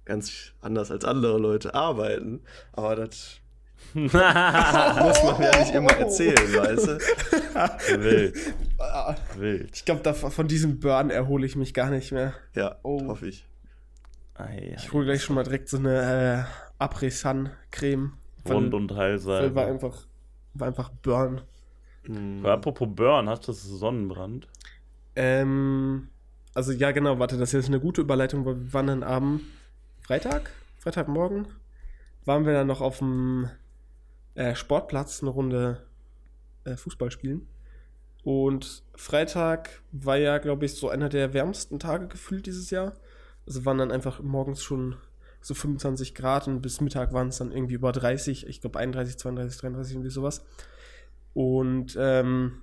ganz anders als andere Leute arbeiten. Aber das muss man ja nicht immer erzählen, weißt du? Wild, wild. Ich glaube, von diesem Burn erhole ich mich gar nicht mehr. Ja, Oh. hoffe ich. Ei, Ich hole gleich schon mal direkt so eine äh, Après-Sun-Creme. Rund und Weil heilsam. war einfach, war einfach Burn. Hm. Apropos Burn, hast du das Sonnenbrand? Ähm, also ja, genau, warte, das ist eine gute Überleitung, weil wir waren dann am Freitag, Freitagmorgen, waren wir dann noch auf dem äh, Sportplatz eine Runde äh, Fußball spielen. Und Freitag war ja, glaube ich, so einer der wärmsten Tage gefühlt dieses Jahr. Also waren dann einfach morgens schon so 25 Grad und bis Mittag waren es dann irgendwie über 30, ich glaube 31, 32, 33, irgendwie sowas. Und ähm,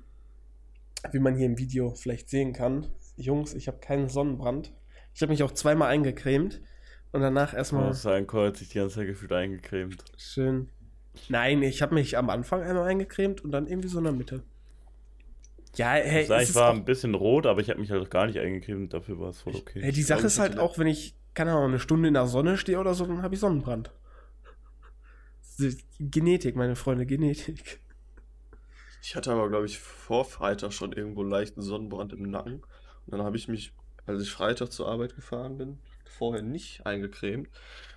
wie man hier im Video vielleicht sehen kann, Jungs, ich habe keinen Sonnenbrand. Ich habe mich auch zweimal eingecremt und danach Oh, erstmal sein Kreuz sich die ganze Zeit gefühlt eingecremt. schön. Nein, ich habe mich am Anfang einmal eingecremt und dann irgendwie so in der Mitte. Ja, hey, ich sag, es ich war auch, ein bisschen rot, aber ich habe mich halt gar nicht eingecremt, dafür war es voll okay. hey, die ich Sache glaub, ist halt auch, wenn ich, keine Ahnung, eine Stunde in der Sonne stehe oder so, dann habe ich Sonnenbrand. Genetik, meine Freunde, Genetik. Ich hatte aber, glaube ich, vor Freitag schon irgendwo leichten Sonnenbrand im Nacken. Und dann habe ich mich, als ich Freitag zur Arbeit gefahren bin, vorher nicht eingecremt.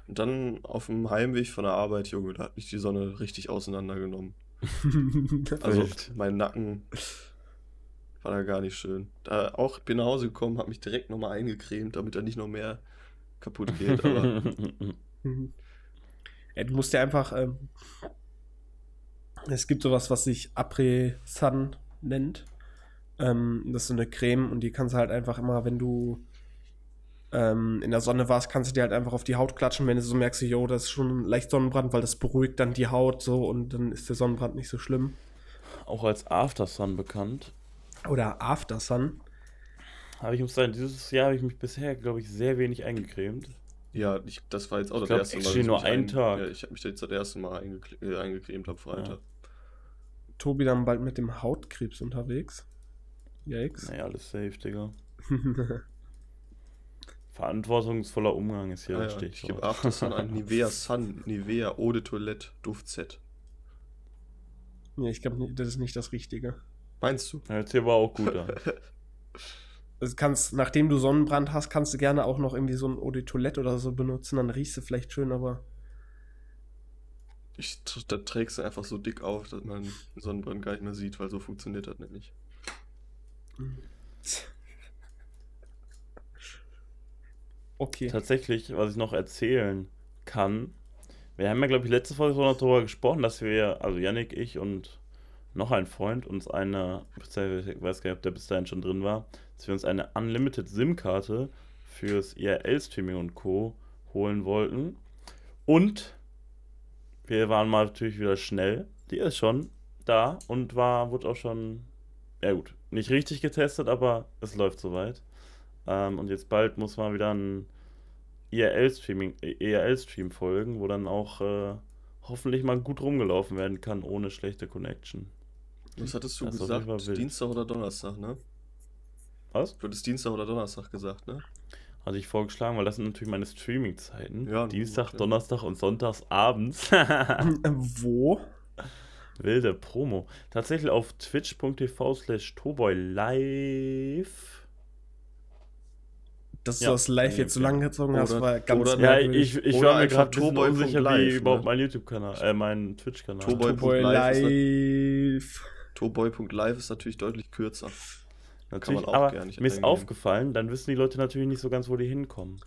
Und dann auf dem Heimweg von der Arbeit, Junge, da hat mich die Sonne richtig auseinandergenommen. Also mein Nacken war da gar nicht schön. Da auch bin nach Hause gekommen, habe mich direkt nochmal eingecremt, damit da nicht noch mehr kaputt geht. Aber. Ja, du musst ja einfach. Ähm, es gibt sowas, was sich Après-Sun nennt. Ähm, das ist so eine Creme und die kannst du halt einfach immer, wenn du ähm, in der Sonne warst, kannst du dir halt einfach auf die Haut klatschen, wenn du so merkst, jo, das ist schon leicht Sonnenbrand, weil das beruhigt dann die Haut so und dann ist der Sonnenbrand nicht so schlimm. Auch als Aftersun bekannt. Oder After Sun. Aber ich muss sagen, dieses Jahr habe ich mich bisher, glaube ich, sehr wenig eingecremt. ja, ich, das war jetzt auch Ich das glaub, erste Mal. ich nur mich einen ein- Tag. Ja, ich habe mich jetzt das erste Mal eingecre äh, eingecremt am Freitag. Tobi dann bald mit dem Hautkrebs unterwegs. Yikes. Naja, alles safe, Digga. Verantwortungsvoller Umgang ist hier Ah, das ja, ich gebe Aftersun ein Nivea Sun, Nivea Eau de Toilette Duftset. nee, ich glaube, das ist nicht das Richtige. Meinst du? Ja, sich aber auch gut an. Also kannst, nachdem du Sonnenbrand hast, kannst du gerne auch noch irgendwie so ein Eau de Toilette oder so benutzen, dann riechst du vielleicht schön, aber Ich, da trägst du einfach so dick auf, dass man Sonnenbrand gar nicht mehr sieht, weil so funktioniert das nämlich. Okay. Tatsächlich, was ich noch erzählen kann, wir haben ja, glaube ich, letzte Folge noch darüber gesprochen, dass wir, also Yannick, ich und noch ein Freund, uns eine, ich weiß gar nicht, ob der bis dahin schon drin war, dass wir uns eine Unlimited SIM-Karte fürs IRL-Streaming und Co. holen wollten. Und wir waren mal natürlich wieder schnell. Die ist schon da und war, wurde auch schon, ja gut, nicht richtig getestet, aber es läuft soweit. Ähm, und jetzt bald muss man wieder ein IRL-Streaming, IRL-Stream folgen, wo dann auch äh, hoffentlich mal gut rumgelaufen werden kann, ohne schlechte Connection. Was hattest du Das gesagt? Dienstag oder Donnerstag, ne? Was? Du hattest Dienstag oder Donnerstag gesagt, ne? Hatte ich vorgeschlagen, weil das sind natürlich meine Streaming-Zeiten. Ja, Dienstag, klar. Donnerstag und Sonntags abends. Wo? Wilde Promo. Tatsächlich auf twitch.tv slash toboylive. Dass du Ja. das live jetzt so Okay. lang gezogen hast, war ganz oder- Ja, ich, ich Oder war mir gerade ein Toboy.live, unsicher, wie ne? überhaupt mein YouTube-Kanal, äh, mein Twitch-Kanal. Toboy- Toboy Live ist live. Toboy.live ist natürlich deutlich kürzer. Natürlich, man auch aber gar nicht mir ist aufgefallen, dann wissen die Leute natürlich nicht so ganz, wo die hinkommen.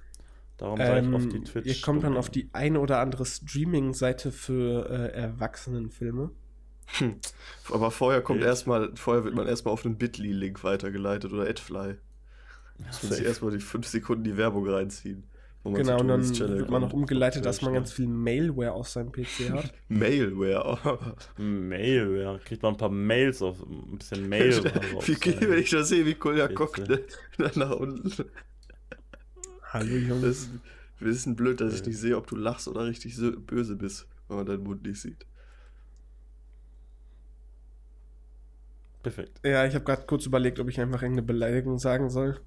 Darum sage ich auf die Ähm, Twitch. ihr kommt dann auf die eine oder andere Streaming-Seite für äh, Erwachsenenfilme. Aber vorher kommt erstmal, vorher wird man erstmal auf einen Bitly-Link weitergeleitet oder Adfly. Muss man sich erstmal die 5 Sekunden die Werbung reinziehen. wo man Genau, und dann wird man noch umgeleitet, dass man ganz viel Mailware auf seinem PC hat. Mailware. Mail, ja. Kriegt man ein paar Mails auf, ein bisschen Mail. Wie geht, wenn ich das sehe, wie Kolja guckt, ne? nach unten. Hallo Das Jungs. ist ein bisschen blöd, dass ich nicht sehe, ob du lachst oder richtig so böse bist, wenn man deinen Mund nicht sieht. Perfekt. Ja, ich habe gerade kurz überlegt, ob ich einfach irgendeine Beleidigung sagen soll.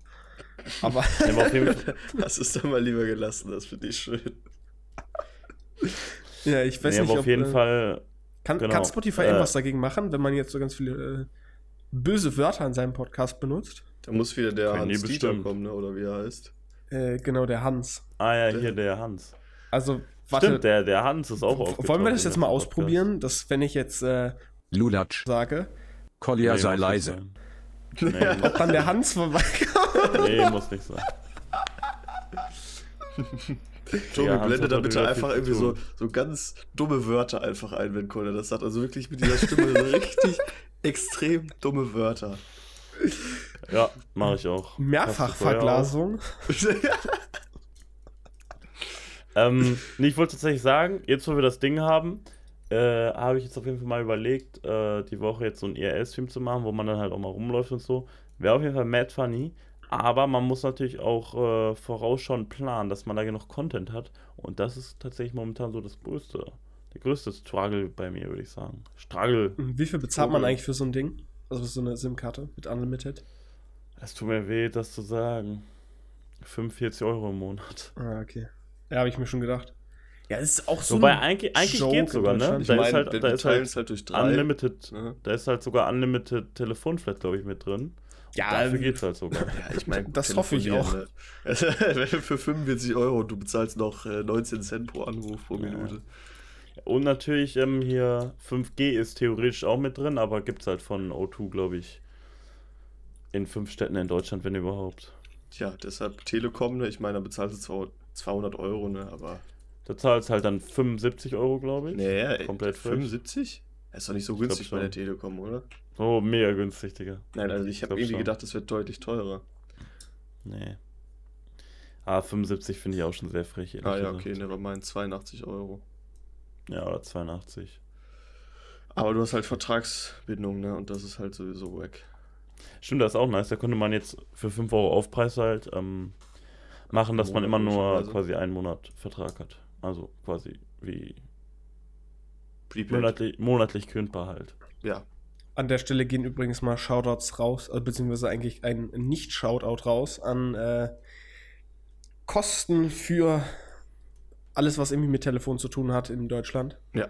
Aber auf Hast es dann mal lieber gelassen, das finde ich schön. ja, ich weiß nee, nicht, aber ob, auf jeden äh, Fall, kann, genau, kann Spotify äh, irgendwas dagegen machen, wenn man jetzt so ganz viele äh, böse Wörter in seinem Podcast benutzt? Da muss wieder der Können Hans Dieter kommen, ne? oder wie er heißt. Äh, genau, der Hans. ah ja, hier der Hans. Also, warte, Stimmt, der, der Hans ist auch aufgetaucht wollen wir das jetzt mal ausprobieren, dass wenn ich jetzt äh, Lulatsch. sage, Kolja Nee, sei leise. sein. Nee, ob dann der Hans vorbeikommt? nee, muss nicht sein. Tobi, Ja, blende da bitte einfach irgendwie so, so ganz dumme Wörter einfach ein, wenn Kolja das sagt. Also wirklich mit dieser Stimme so richtig extrem dumme Wörter. Ja, mache ich auch. Mehrfachverglasung. Ähm, nee, ich wollte tatsächlich sagen, jetzt wo wir das Ding haben, äh, habe ich jetzt auf jeden Fall mal überlegt, äh, die Woche jetzt so einen IRL-Stream zu machen, wo man dann halt auch mal rumläuft und so. Wäre auf jeden Fall mad funny. Aber man muss natürlich auch äh, vorausschauend planen, dass man da genug Content hat. Und das ist tatsächlich momentan so das größte, der größte Struggle bei mir, würde ich sagen. Struggle. Wie viel bezahlt man eigentlich für so ein Ding? Also so eine SIM-Karte mit Unlimited? Es tut mir weh, das zu sagen. 45 Euro im Monat. Ah, okay. Ja, habe ich mir schon gedacht. Ja, es ist auch so Wobei eigentlich, eigentlich Joke geht's in sogar, ne? Deutschland. Ich Da ist halt, da ist halt es halt durch drei. Unlimited. Ne? Da ist halt sogar Unlimited Telefonflat, glaube ich, mit drin. Ja, Dafür ähm, geht's halt sogar. Ja, ich meine, Das hoffe ich telefonieren, Ne? Für 45 Euro und du bezahlst noch äh, 19 Cent pro Anruf pro Minute. Und natürlich ähm, hier 5G ist theoretisch auch mit drin, aber gibt's halt von O2, glaube ich, in fünf Städten in Deutschland, wenn überhaupt. Tja, deshalb Telekom, ne? ich meine, da bezahlst du zwar 200 Euro, ne? aber. Da zahlst halt dann 75 Euro, glaube ich. Nee, ey, Komplett frisch. 75? Das ist doch nicht so günstig bei der Telekom, oder? Oh, mega günstig, Digga. Nein, also ich habe irgendwie schon. gedacht, das wird deutlich teurer. Nee. Ah, 75 finde ich auch schon sehr frech. Ah ja, gesagt. okay, ne, aber mein 82 Euro. Ja, oder 82. Aber du hast halt Vertragsbindung, ne? Und das ist halt sowieso weg. Stimmt, das ist auch nice. Da könnte man jetzt für 5 Euro Aufpreis halt ähm, machen, dass man immer nur quasi einen Monat Vertrag hat. Also quasi wie Prepaid. monatlich, monatlich kündbar halt. Ja. An der Stelle gehen übrigens mal Shoutouts raus, also beziehungsweise eigentlich ein Nicht-Shoutout raus an äh, Kosten für alles, was irgendwie mit Telefon zu tun hat in Deutschland. Ja.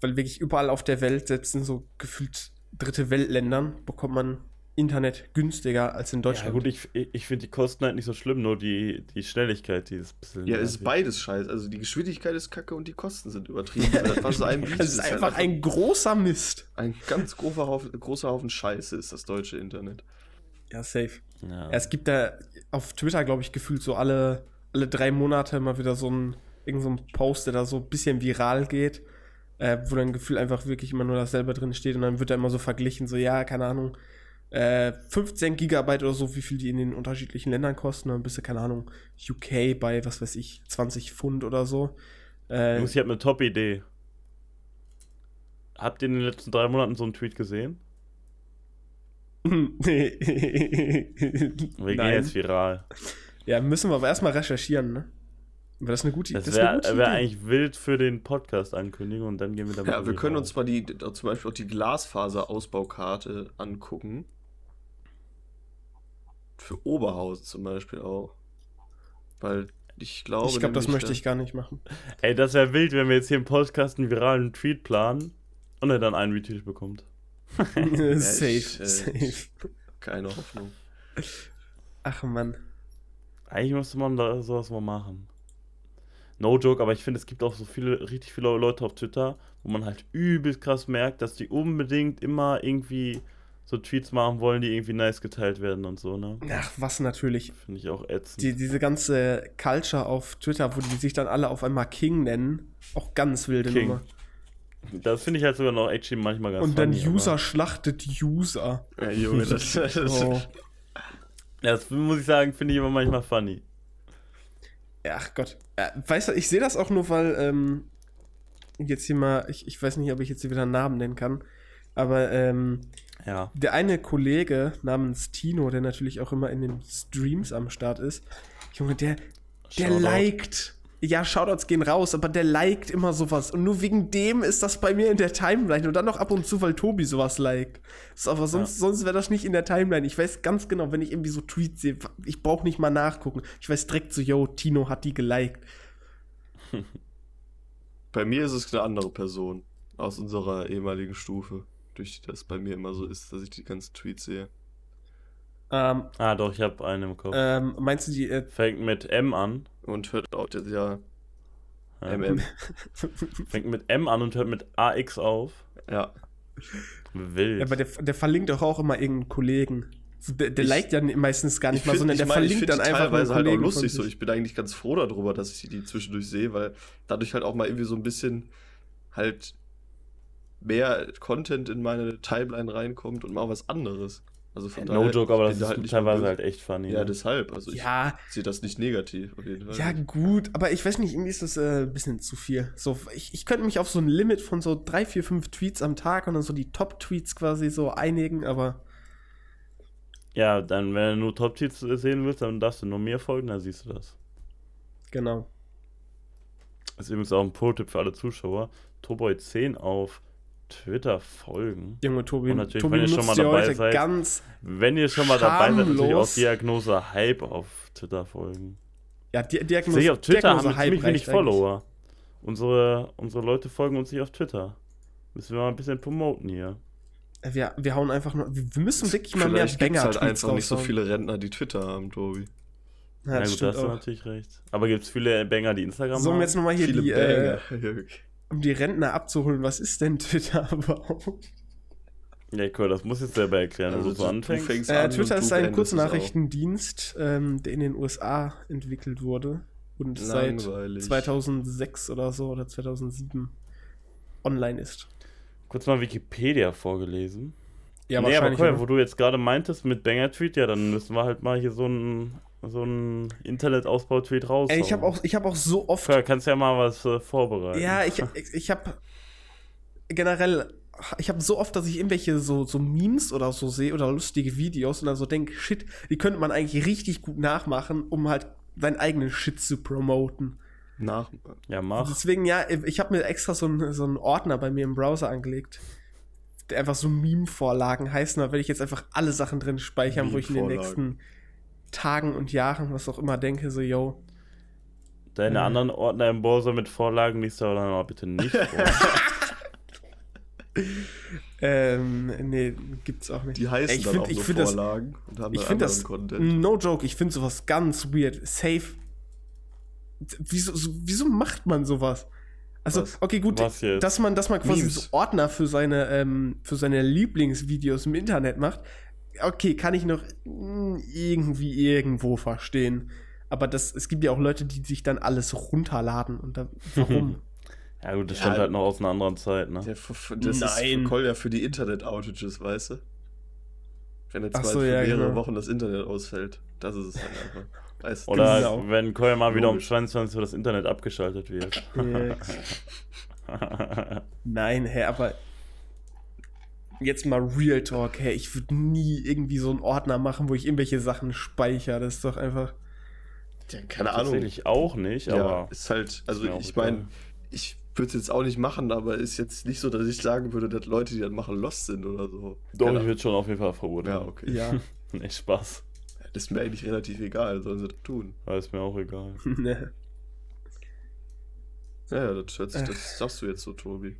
Weil wirklich überall auf der Welt, selbst in so gefühlt dritte Weltländern, bekommt man Internet günstiger als in Deutschland. Ja gut, ich, ich finde die Kosten halt nicht so schlimm, nur die, die Schnelligkeit, die ist ein bisschen... Ja, es ist beides scheiße. Also die Geschwindigkeit ist kacke und die Kosten sind übertrieben. Was einem bietet, Es ist halt einfach ein großer Mist. ein ganz großer Haufen, großer Haufen Scheiße ist das deutsche Internet. Ja, safe. Ja. Es gibt da auf Twitter, glaube ich, gefühlt so alle, alle drei Monate mal wieder so ein, irgend so ein Post, der da so ein bisschen viral geht, äh, wo dann Gefühl einfach wirklich immer nur dasselbe drin steht und dann wird da immer so verglichen, so ja, keine Ahnung, äh, 15 Gigabyte oder so, wie viel die in den unterschiedlichen Ländern kosten, dann bist du, keine Ahnung, UK bei, was weiß ich, 20 Pfund oder so. Äh, Jungs, ich habe eine Top-Idee. habt ihr in den letzten drei Monaten so einen Tweet gesehen? Wir gehen jetzt viral. Ja, müssen wir aber erstmal recherchieren, ne? Aber das ist eine gute, Das das ist eine wäre wär eigentlich wild für den Podcast ankündigen und dann gehen wir damit. Ja, wir können uns mal die, zum Beispiel auch die Glasfaserausbaukarte angucken. Für Oberhausen zum Beispiel auch. Weil ich glaube. Ich glaube, das möchte ich gar nicht machen. Ey, das wäre wild, wenn wir jetzt hier im Podcast einen viralen Tweet planen und er dann einen Retweet bekommt. safe, ich, äh, safe. Keine Hoffnung. Ach Mann. Eigentlich müsste man da sowas mal machen. No joke, aber ich finde, es gibt auch so viele, richtig viele Leute auf Twitter, wo man halt übelst krass merkt, dass die unbedingt immer irgendwie so Tweets machen wollen, die irgendwie nice geteilt werden und so, ne? Ach, was natürlich. Finde ich auch ätzend. Die, diese ganze Culture auf Twitter, wo die sich dann alle auf einmal King nennen, auch ganz wilde King. Nummer. das finde ich halt sogar noch actually manchmal ganz Und dann funny, User aber- schlachtet User. Ja, Junge, das, das Oh. Das muss ich sagen, finde ich immer manchmal funny. Ach Gott. Äh, weißt du, ich sehe das auch nur, weil ähm, jetzt hier mal, ich, ich weiß nicht, ob ich jetzt hier wieder einen Namen nennen kann, aber ähm, Ja. der eine Kollege namens Tino, der natürlich auch immer in den Streams am Start ist, Junge, der, der Shoutout. liked. Ja, Shoutouts gehen raus, aber der liked immer sowas. Und nur wegen dem ist das bei mir in der Timeline. Und dann noch ab und zu, weil Tobi sowas liked. So, aber sonst, sonst wäre das nicht in der Timeline. Ich weiß ganz genau, wenn ich irgendwie so Tweets sehe, ich brauche nicht mal nachgucken. Ich weiß direkt so, yo, Tino hat die geliked. Bei mir ist es eine andere Person aus unserer ehemaligen Stufe, durch die das bei mir immer so ist, dass ich die ganzen Tweets sehe. Ähm, Ah, doch, ich habe einen im Kopf. ähm, meinst du die, äh, Fängt mit M an. Und hört auch jetzt ja Ja. MM. Fängt mit M an und hört mit AX auf. Ja. Wild. Ja, aber der, der verlinkt doch auch immer irgendeinen Kollegen. Der, der Ich- liked ja meistens gar nicht Ich mal, find- sondern der mein, ich verlinkt find dann die einfach nur teilweise halt auch lustig so. Ich bin eigentlich ganz froh darüber, dass ich die zwischendurch sehe, weil dadurch halt auch mal irgendwie so ein bisschen halt mehr Content in meine Timeline reinkommt und mal was anderes. Also von no joke, aber das ist nicht teilweise halt echt funny. Ja, ne? deshalb. Also ich Ja, sehe das nicht negativ auf jeden Fall. ja, gut, aber ich weiß nicht, irgendwie ist das äh, ein bisschen zu viel. So, ich, ich könnte mich auf so ein Limit von so drei, vier, fünf Tweets am Tag und dann so die Top-Tweets quasi so einigen, aber Ja, dann, wenn du nur Top-Tweets sehen willst, dann darfst du nur mir folgen, dann siehst du das. genau. Das ist übrigens auch ein Pro-Tipp für alle Zuschauer. Toboy10 auf Twitter folgen. Junge, Tobi, Und natürlich, Tobi wenn ihr schon mal dabei seid, ganz, Wenn ihr schon mal dabei seid, natürlich auch. Diagnose Hype auf Twitter folgen. ja, Di Diagnose, Sehe ich auf Twitter haben Diagnose wir ziemlich Hype wenig eigentlich. Follower. Unsere, unsere Leute folgen uns nicht auf Twitter. Müssen wir mal ein bisschen promoten hier. Äh, Wir, wir hauen einfach nur, wir müssen wirklich mal mehr Vielleicht es halt einfach nicht so viele Rentner, die Twitter haben, Tobi. Ja, Ja, das gut, da stimmt hast du auch. natürlich recht. Aber gibt es viele Banger, die Instagram So, haben? jetzt nochmal hier viele die, äh, Banger. um die Rentner abzuholen, was ist denn Twitter überhaupt? Ja, cool, das muss jetzt selber erklären, Also wo du so du- anfängst. fängst- Äh, an Twitter ist ein Kurznachrichtendienst, ähm, der in den USA entwickelt wurde und seit Langweilig. 2006 oder so oder 2007 online ist. Kurz mal Wikipedia vorgelesen. Ja, nee, aber cool, oder? wo du jetzt gerade meintest mit Banger-Tweet, ja, dann müssen wir halt mal hier so einen so einen Internetausbau-Tweet raus. Ey, ich habe auch, ich hab auch so oft Cool, kannst ja mal was äh, vorbereiten. Ja, ich, ich, ich habe generell, ich habe so oft, dass ich irgendwelche so, so Memes oder so sehe oder lustige Videos und dann so denke, shit, die könnte man eigentlich richtig gut nachmachen, um halt seinen eigenen Shit zu promoten. Nach, Ja, mach. Deswegen, ja, ich habe mir extra so einen, so einen Ordner bei mir im Browser angelegt, der einfach so Meme-Vorlagen heißt. Und da werde ich jetzt einfach alle Sachen drin speichern, wo ich in den nächsten Tagen und Jahren, was auch immer, denke, so, yo, Deine äh. anderen Ordner im Browser mit Vorlagen liest du aber dann mal bitte nicht vor. ähm, nee, gibt's auch nicht. die heißen Ey, ich dann find- auch ich nur find das- Vorlagen und haben Ich finde das, Content. no joke, ich finde sowas ganz weird. Safe. Wieso, so, wieso macht man sowas? Also, Was? okay, gut, Was jetzt? dass man, dass man quasi so Ordner für seine, ähm, für seine Lieblingsvideos im Internet macht, okay, kann ich noch irgendwie irgendwo verstehen. Aber das, es gibt ja auch Leute, die sich dann alles runterladen und da, warum? ja gut, das Ja. stammt halt noch aus einer anderen Zeit, ne? Der, das Nein. ist voll ja für die Internet-Outages, weißt du? Wenn jetzt Ach mal so, für ja, mehrere genau. Wochen das Internet ausfällt. Das ist es halt einfach. Weißt? Oder Genau. wenn Koya mal wieder um Logisch. 22 Uhr das Internet abgeschaltet wird. Nein, hä, aber jetzt mal Real Talk, hey, ich würde nie irgendwie so einen Ordner machen, wo ich irgendwelche Sachen speichere. Das ist doch einfach. Ja, keine Ahnung. Tatsächlich auch nicht, Ja, aber. ist halt, also Ist ich meine, ich würde es jetzt auch nicht machen, aber ist jetzt nicht so, dass ich sagen würde, dass Leute, die das machen, lost sind oder so. Doch, Keine ich würde schon auf jeden Fall verurteilen. Ja, okay. Ja. Nee, Spaß. Das ist mir eigentlich relativ egal, sollen sie das tun. Aber ist mir auch egal. ne. Ja, ja, das hört sich, das sagst du jetzt so, Tobi.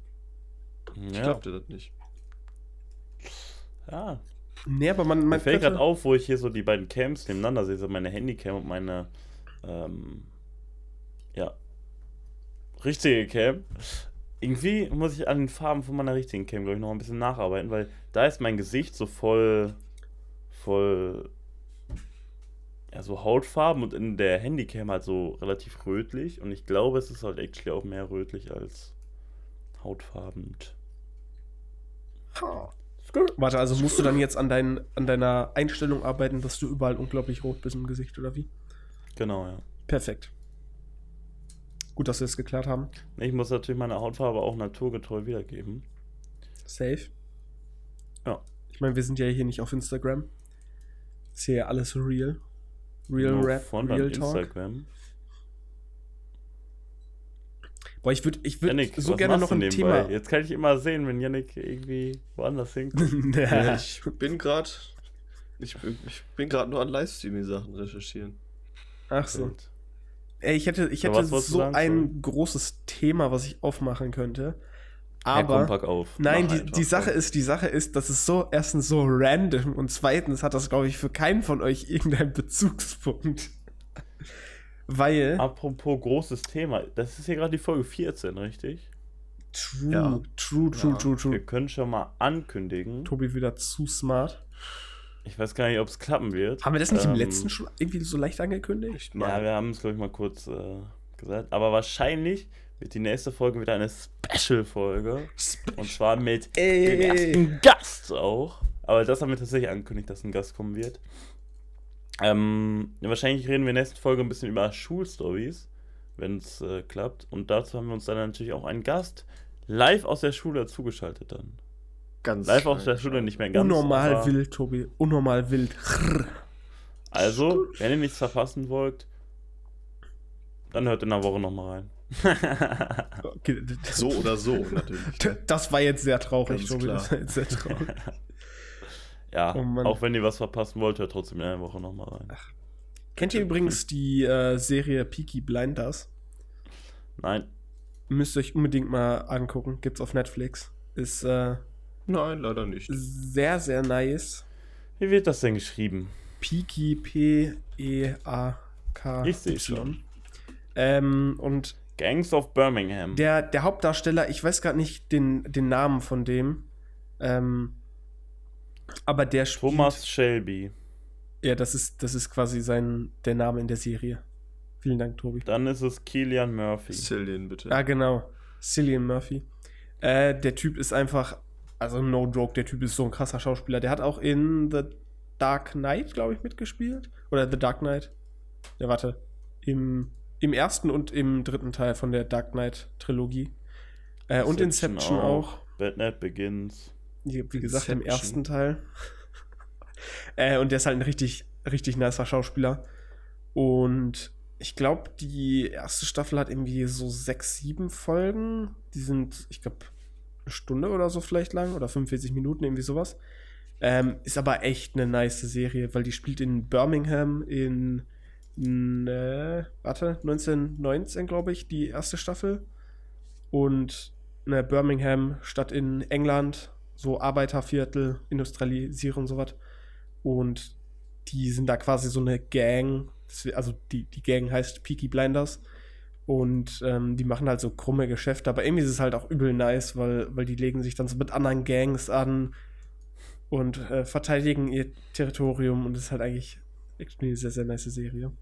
Ich Ja. glaub dir das nicht. Ja. Nee, aber man, Mir man fällt gerade auf, wo ich hier so die beiden Cams nebeneinander sehe, so meine Handycam und meine, ähm, ja, richtige Cam. Irgendwie muss ich an den Farben von meiner richtigen Cam, glaube ich, noch ein bisschen nacharbeiten, weil da ist mein Gesicht so voll, voll, ja, so Hautfarben und in der Handycam halt so relativ rötlich und ich glaube, es ist halt actually auch mehr rötlich als hautfarbend. Warte, also musst du dann jetzt an, dein, an deiner Einstellung arbeiten, dass du überall unglaublich rot bist im Gesicht, oder wie? Genau, ja. Perfekt. Gut, dass wir es geklärt haben. Ich muss natürlich meine Hautfarbe auch naturgetreu wiedergeben. Safe. Ja. Ich meine, wir sind ja hier nicht auf Instagram. Ist hier ja alles real. Real Nur Rap, von Real Talk. Instagram. Boah, ich würde ich würd Yannick, so gerne noch ein nebenbei? Thema. Jetzt kann ich immer sehen, wenn Yannick irgendwie woanders hinkt. Ja, ja, ich bin gerade. Ich bin, ich bin gerade nur an Livestreaming-Sachen recherchieren. Ach so. Wild. Ey, ich hätte, ich Ja, hätte so sagen, ein sorry? großes Thema, was ich aufmachen könnte. Ja, komm, Aber pack auf. nein, die, einfach, die Sache komm. ist, die Sache ist, das ist so erstens so random und zweitens hat das, glaube ich, für keinen von euch irgendeinen Bezugspunkt. Weil Apropos großes Thema, das ist hier gerade die Folge 14, richtig? true, Ja. true, true, Ja. true, true. Wir können schon mal ankündigen. Tobi wieder zu smart. Ich weiß gar nicht, ob es klappen wird. Haben wir das nicht im Ähm, letzten schon irgendwie so leicht angekündigt? Ja, wir haben es, glaube ich, mal kurz äh, gesagt. Aber wahrscheinlich wird die nächste Folge wieder eine Special-Folge. Und zwar mit Ey. dem ersten Gast auch. Aber das haben wir tatsächlich angekündigt, dass ein Gast kommen wird. Ähm, wahrscheinlich reden wir in der nächsten Folge ein bisschen über Schulstories, wenn es äh, klappt. Und dazu haben wir uns dann natürlich auch einen Gast live aus der Schule zugeschaltet dann. ganz. Live aus der. Schule nicht mehr ganz. Unnormal wild, Tobi. Unnormal wild. Also, wenn ihr nichts verpassen wollt, dann hört in einer Woche nochmal rein. Okay, So oder so, natürlich. Das war jetzt sehr traurig, Ganz Tobi. klar. Das war jetzt sehr traurig. ja, Oh auch wenn ihr was verpassen wollt, hört trotzdem in einer Woche nochmal rein. Kennt ihr übrigens die äh, Serie Peaky Blinders? Nein, Müsst ihr euch unbedingt mal angucken. Gibt's auf Netflix. Ist äh, Nein, leider nicht. sehr, sehr nice. wie wird das denn geschrieben? Peaky, P-E-A-K. Ich seh schon. Ähm, und Gangs of Birmingham. der, der Hauptdarsteller, ich weiß gerade nicht den, den Namen von dem, ähm, aber der spielt. Thomas Shelby. Ja, das ist, das ist quasi sein, der Name in der Serie. Vielen Dank, Tobi. Dann ist es Killian Murphy. Cillian, bitte. Ah, genau. Cillian Murphy. Äh, der Typ ist einfach, also no joke, der Typ ist so ein krasser Schauspieler. Der hat auch in The Dark Knight, glaube ich, mitgespielt. Oder The Dark Knight. Ja, warte. Im, im ersten und im dritten Teil von der Dark Knight Trilogie. Äh, und Inception auch. Batman Begins. Wie, gesagt, im ersten Teil. äh, und der ist halt ein richtig, richtig nicer Schauspieler. Und ich glaube, die erste Staffel hat irgendwie so sechs, sieben Folgen. Die sind, ich glaube, eine Stunde oder so vielleicht lang oder 45 Minuten, irgendwie sowas. Ähm, ist aber echt eine nice Serie, weil die spielt in Birmingham in, in äh, warte, 1919, glaube ich, die erste Staffel. Und ne, Birmingham, Stadt in England, so Arbeiterviertel, Industrialisierung und sowas. Und die sind da quasi so eine Gang. Also die, die Gang heißt Peaky Blinders. Und ähm, die machen halt so krumme Geschäfte. Aber irgendwie ist es halt auch übel nice, weil, weil die legen sich dann so mit anderen Gangs an und äh, verteidigen ihr Territorium. Und es ist halt eigentlich eine sehr, sehr nice Serie.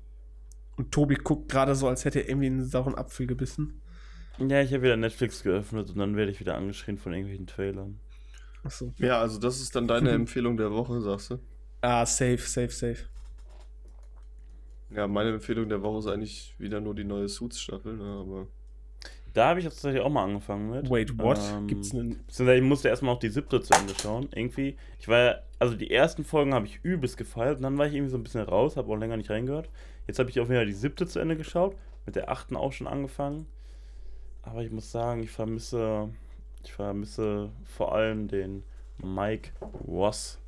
Und Tobi guckt gerade so, als hätte er irgendwie einen sauren Apfel gebissen. Ja, ich habe wieder Netflix geöffnet und dann werde ich wieder angeschrien von irgendwelchen Trailern. Achso. Ja, also das ist dann deine Empfehlung der Woche, sagst du? Ah, safe, safe, safe. Ja, meine Empfehlung der Woche ist eigentlich wieder nur die neue Suits-Staffel, ne, aber Da habe ich jetzt tatsächlich auch mal angefangen mit. Wait, what? Ähm, Gibt's einen. Ich musste erstmal noch die siebte zu Ende schauen. Irgendwie, ich war ja, also die ersten Folgen habe ich übelst gefeiert und dann war ich irgendwie so ein bisschen raus, habe auch länger nicht reingehört. Jetzt habe ich auf jeden Fall die siebte zu Ende geschaut, mit der achten auch schon angefangen. Aber ich muss sagen, ich vermisse, ich vermisse vor allem den Mike Ross.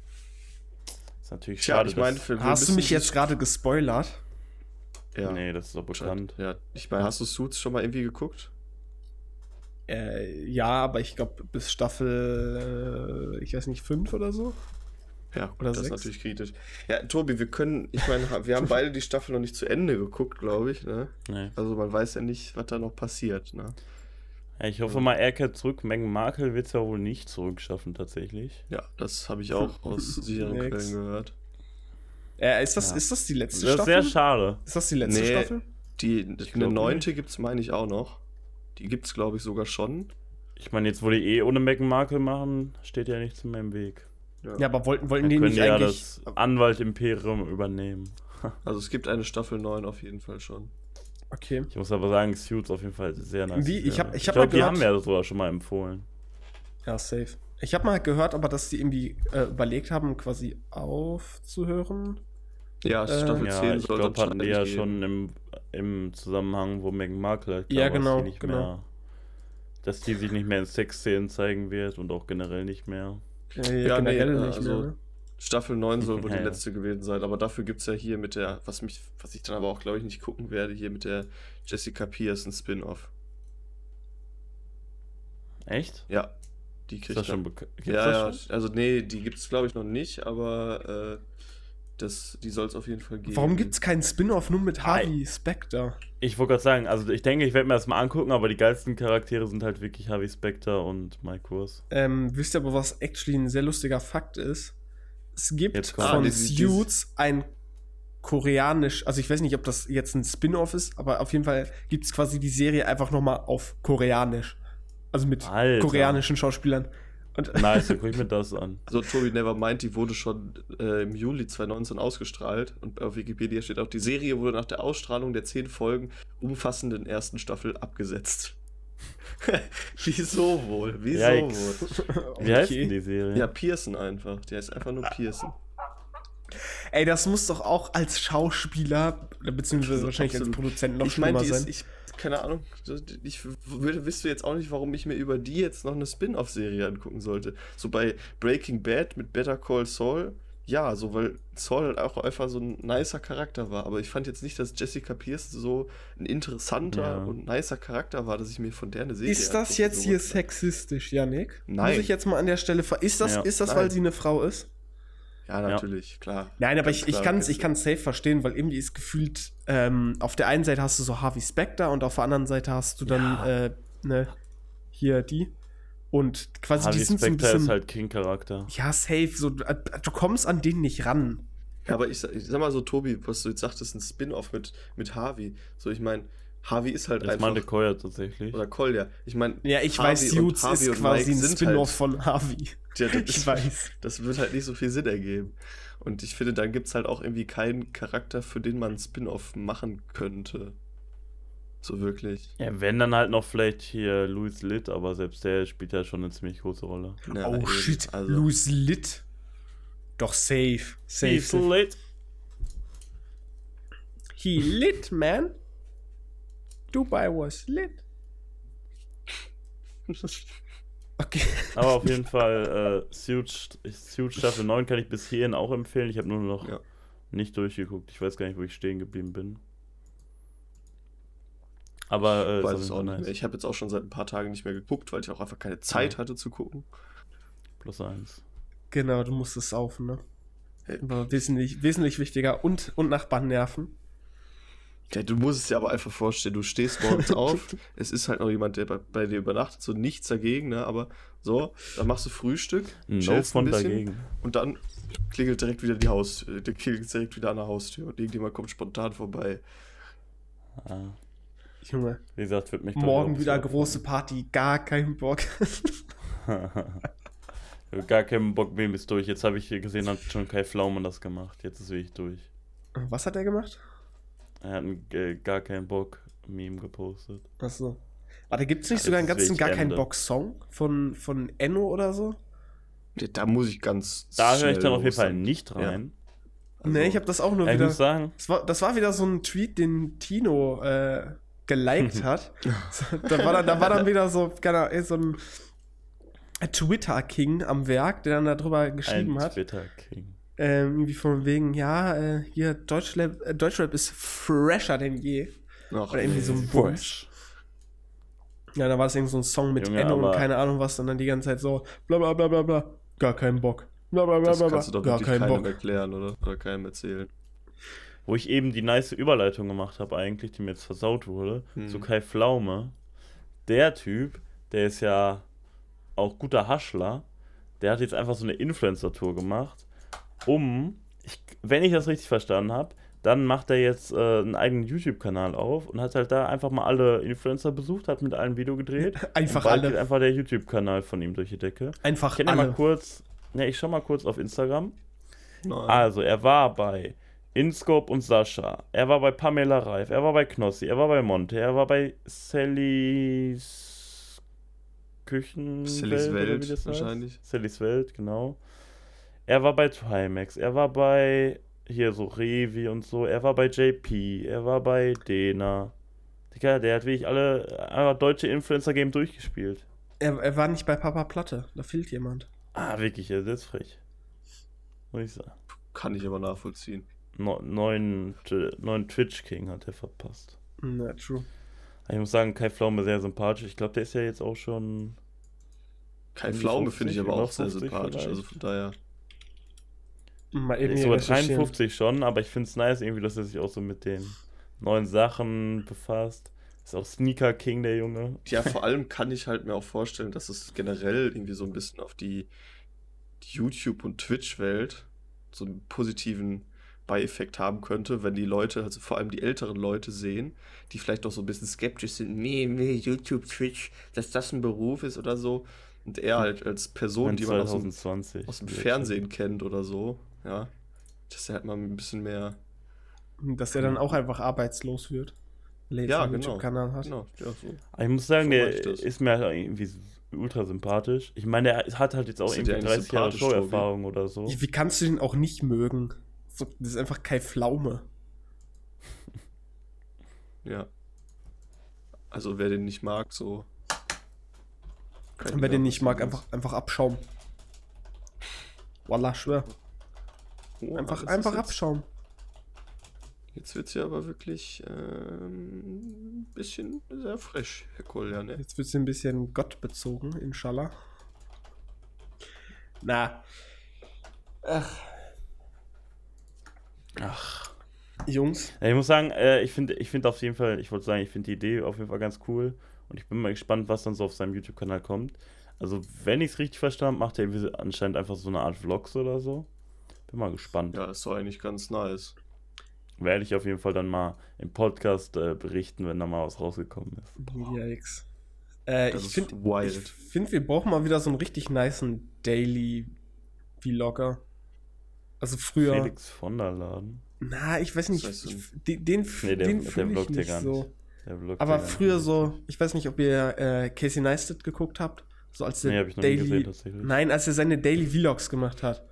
Ist natürlich Tja, schade. ich für Hast du mich jetzt gerade gespoilert? Ja. Nee, das ist doch bekannt. Ja, ich meine, hast du Suits schon mal irgendwie geguckt? Äh, ja, aber ich glaube bis Staffel, äh, ich weiß nicht, fünf oder so. Ja, Oder das ist sechs? natürlich kritisch. Ja, Tobi, wir können, ich meine, wir haben beide die Staffel noch nicht zu Ende geguckt, glaube ich. Ne? Nee. Also man weiß ja nicht, was da noch passiert. Ne? Ja, ich hoffe mal, er kehrt zurück. Meghan Markle wird es ja wohl nicht zurückschaffen, tatsächlich. Ja, das habe ich auch aus sicheren. Quellen gehört. Äh, ist, das, Ja. ist das die letzte Das ist Staffel? sehr schade. ist das die letzte Nee. Staffel? Die, glaub eine neunte gibt es, meine ich, auch noch. Die gibt es, glaube ich, sogar schon. Ich meine, jetzt, wo die eh ohne Meghan Markle machen, steht ja nichts mehr im Weg. Ja, aber wollten, wollten Dann die nicht ja eigentlich. das Anwalt-Imperium übernehmen. Also es gibt eine Staffel 9 auf jeden Fall schon. Okay. Ich muss aber sagen, Suits auf jeden Fall sehr nice. Wie? Ich hab- ich hab glaub, mal die haben wir sogar schon mal empfohlen. Ja, safe. Ich habe mal gehört, aber dass die irgendwie äh, überlegt haben, quasi aufzuhören. Ja, Äh, Staffel Ja, 10 ich soll glaube, hatten die ja schon im, im Zusammenhang, wo Meghan Markle halt klar Ja, war, dass genau, die nicht genau. mehr, dass die sich nicht mehr in Sexszenen zeigen wird und auch generell nicht mehr. Äh, Ja, nee, generell äh, nicht also- mehr. Staffel 9 soll wohl Ja, die ja. letzte gewesen sein, aber dafür gibt es ja hier mit der, was mich, was ich dann aber auch, glaube ich, nicht gucken werde, hier mit der Jessica Pierce ein Spin-off. Echt? Ja, die Ist kriegt das dann- schon bekannt? Ja, ja, also nee, die gibt es, glaube ich, noch nicht, aber äh, das, die soll es auf jeden Fall geben. Warum gibt es keinen Spin-off nur mit. Harvey Specter? Ich wollte gerade sagen, also ich denke, ich werde mir das mal angucken, aber die geilsten Charaktere sind halt wirklich Harvey Specter und Mike Kurs. Ähm, wisst ihr aber, was actually ein sehr lustiger Fakt ist? Es gibt von Ah, Suits ein koreanisch, also ich weiß nicht, ob das jetzt ein Spin-off ist, aber auf jeden Fall gibt es quasi die Serie einfach nochmal auf koreanisch. Also mit Alter. koreanischen Schauspielern. Und Nice, dann gucke ich mir das an. Also Toby Nevermind, die wurde schon äh, im Juli 2019 ausgestrahlt und auf Wikipedia steht auch, die Serie wurde nach der Ausstrahlung der zehn Folgen umfassenden ersten Staffel abgesetzt. Wieso wohl? Wieso Yikes. wohl? Wie heißt Okay. denn die Serie? Ja, Pearson einfach. Die heißt einfach nur Pearson. Ey, das muss doch auch als Schauspieler, beziehungsweise wahrscheinlich als absolut. Produzent noch ich meine, schlimmer die sein. ist, ich, keine Ahnung, ich würde, wisst du jetzt auch nicht, warum ich mir über die jetzt noch eine Spin-off-Serie angucken sollte. So bei Breaking Bad mit Better Call Saul, ja, so weil Saul halt auch einfach so ein nicer Charakter war. Aber ich fand jetzt nicht, dass Jessica Pierce so ein interessanter Ja. und nicer Charakter war, dass ich mir von der eine Serie Ist das jetzt hier sollte. sexistisch, Janik? Nein. Muss ich jetzt mal an der Stelle ver Ist das, Ja. ist das Nein. weil sie eine Frau ist? Ja, natürlich, klar. Nein, aber Ganz ich, kann es ich kann's safe verstehen, weil irgendwie ist gefühlt, ähm, auf der einen Seite hast du so Harvey Specter und auf der anderen Seite hast du dann, Ja. äh, ne, hier die. Und quasi Harvey die sind so ein bisschen. ist halt King-Charakter. ja, safe. So, du, kommst an den nicht ran. Aber ich, sag- ich sag mal so, Tobi, was du jetzt sagtest, ein Spin-off mit, mit Harvey. So, ich meine, Harvey ist halt Das einfach. meinte Koya tatsächlich. Oder Kolja. Ich meine, Ja, ich Harvey weiß, Suits ist und quasi ein sind Spin-off halt- von Harvey. Ja, das ich weiß. Das wird halt nicht so viel Sinn ergeben. Und ich finde, dann gibt es halt auch irgendwie keinen Charakter, für den man ein Spin-off machen könnte. So wirklich. Ja, wenn dann halt noch vielleicht hier Louis Litt, aber selbst der spielt ja schon eine ziemlich große Rolle. Ja, oh shit, Also, Louis Litt. Doch safe. Safe. He's safe. lit. He lit, man. Dubai was lit. Okay. Aber auf jeden Fall, äh, Suits, Suits Staffel 9 kann ich bis hierhin auch empfehlen. Ich habe nur noch Ja. nicht durchgeguckt. Ich weiß gar nicht, wo ich stehen geblieben bin. Aber äh, ich weiß es auch nicht mehr. Ich habe jetzt auch schon seit ein paar Tagen nicht mehr geguckt, weil ich auch einfach keine Zeit Ja. hatte zu gucken. Plus eins. Genau, du musst es saufen, ne? Hey. Aber wesentlich, wesentlich wichtiger und, und Nachbarn nerven. Ja, du musst es dir aber einfach vorstellen, du stehst morgens auf, es ist halt noch jemand, der bei, bei dir übernachtet, so nichts dagegen, ne? Aber so, dann machst du Frühstück, No chillst von ein bisschen dagegen. und dann klingelt direkt wieder die Haus, äh, klingelt direkt wieder an der Haustür und irgendjemand kommt spontan vorbei. Ah, Junge, wie gesagt, wird mich morgen wieder große Party, gar keinen Bock. Gar keinen Bock, wem ist durch. Jetzt habe ich hier gesehen, hat schon Kai Pflaume das gemacht. Jetzt ist wirklich durch. Was hat er gemacht? Er hat ein, äh, gar keinen Bock Meme gepostet. Achso. Warte, gibt es nicht Ja, sogar einen ganzen gar keinen Ende. Box-Song von, von Enno oder so? Ja, Da muss ich ganz. Da höre ich dann auf jeden Fall nicht rein. Also, nee, ich habe das auch nur Ja, ich wieder. muss sagen, Das war, das war wieder so ein Tweet, den Tino äh, geliked hat. So, da, war dann, da war dann wieder so, keine Ahnung, so ein Twitter-King am Werk, der dann darüber geschrieben ein hat. Twitter-King. Ähm, irgendwie von wegen, ja, äh, hier Deutschrap, äh, Deutschrap ist fresher denn je. Ach, Oder irgendwie so ein. Bums. Ja, da war es irgendwie so ein Song mit Junge, Enno und keine Ahnung was und dann die ganze Zeit so bla bla bla bla bla. Gar keinen Bock. Bla bla bla Das bla bla. kannst du doch Gar keinen keinem Bock. erklären, oder? Oder keinem erzählen. Wo ich eben die nice Überleitung gemacht habe, eigentlich, die mir jetzt versaut wurde, Hm. zu Kai Pflaume. Der Typ, der ist ja auch guter Haschler, der hat jetzt einfach so eine Influencer-Tour gemacht, um, ich, wenn ich das richtig verstanden habe, dann macht er jetzt äh, einen eigenen YouTube-Kanal auf und hat halt da einfach mal alle Influencer besucht, hat mit allen Video gedreht. Einfach alle. geht einfach der YouTube-Kanal von ihm durch die Decke. Einfach Ich ja mal alle. kurz, ne, ich schau mal kurz auf Instagram. Nein. Also, er war bei Inscope und Sascha. Er war bei Pamela Reif. Er war bei Knossi. Er war bei Monte. Er war bei Sallys Küchen. Sallys Welt wahrscheinlich. Sallys Welt, genau. Er war bei Trimax. Er war bei hier so Revi und so. Er war bei JP. Er war bei Dena. Digga, der hat wirklich alle einfach deutsche Influencer-Game durchgespielt. Er, er war nicht bei Papa Platte. Da fehlt jemand. Ah, wirklich, das ist frech. Muss ich sagen. Kann ich aber nachvollziehen. No, neuen, neuen Twitch King hat er verpasst. Na, true. Ich muss sagen, Kai Pflaume sehr sympathisch. Ich glaube, der ist ja jetzt auch schon. Kai Um Pflaume 50, finde ich aber auch sehr 50 sympathisch. vielleicht. Also von daher. Mal eben ist sogar recherchieren. 53 schon, aber ich finde es nice, irgendwie, dass er sich auch so mit den neuen Sachen befasst. Ist auch Sneaker King, der Junge. Ja, vor allem kann ich halt mir auch vorstellen, dass es generell irgendwie so ein bisschen auf die, die YouTube- und Twitch-Welt so einen positiven Beieffekt haben könnte, wenn die Leute, also vor allem die älteren Leute sehen, die vielleicht noch so ein bisschen skeptisch sind, nee, nee, YouTube, Twitch, dass das ein Beruf ist oder so. Und er halt als Person, die man aus dem, 2020. aus dem. Fernsehen kennt oder so, ja, dass er halt mal ein bisschen mehr, Dass er dann auch einfach arbeitslos wird. Er jetzt Ja, genau. YouTube-Kanal hat. genau, ja, so. Ich muss sagen, So der ist mir halt irgendwie ultra sympathisch. Ich meine, der hat halt jetzt auch irgendwie dir eigentlich 30 Jahre? Showerfahrung oder so. Wie kannst du den auch nicht mögen? So, das ist einfach Kai Pflaume. Ja. Also wer den nicht mag, so. Und wer den nicht mag, einfach, einfach abschauen. Wallah, schwör. Oh, Einfach, einfach jetzt, abschauen. Jetzt wird ja aber wirklich ähm, ein bisschen sehr frisch, Herr Kolja, ne? Jetzt wird sie ein bisschen gottbezogen, inshallah. Na. Ach, Ach. Jungs. Ja, ich muss sagen, äh, ich finde ich find auf jeden Fall, ich wollte sagen, ich finde die Idee auf jeden Fall ganz cool. Und ich bin mal gespannt, was dann so auf seinem YouTube-Kanal kommt. Also, wenn ich es richtig verstanden habe, macht er anscheinend einfach so eine Art Vlogs oder so. Bin mal gespannt. Ja, ist doch eigentlich ganz nice. Werde ich auf jeden Fall dann mal im Podcast äh, berichten, wenn da mal was rausgekommen ist. Yikes. Äh, Das ich finde, find, wir brauchen mal wieder so einen richtig nicen Daily Vlogger. Also früher. Felix von der Laden. Na, ich weiß nicht. Ich, den den, Nee, der, den der fühle ich nicht gar so. nicht. Aber früher so, ich weiß nicht, ob ihr äh, Casey Neistat geguckt habt. So als der Nee, hab ich noch nie Daily. gesehen. Nein, als er seine Daily Vlogs gemacht hat.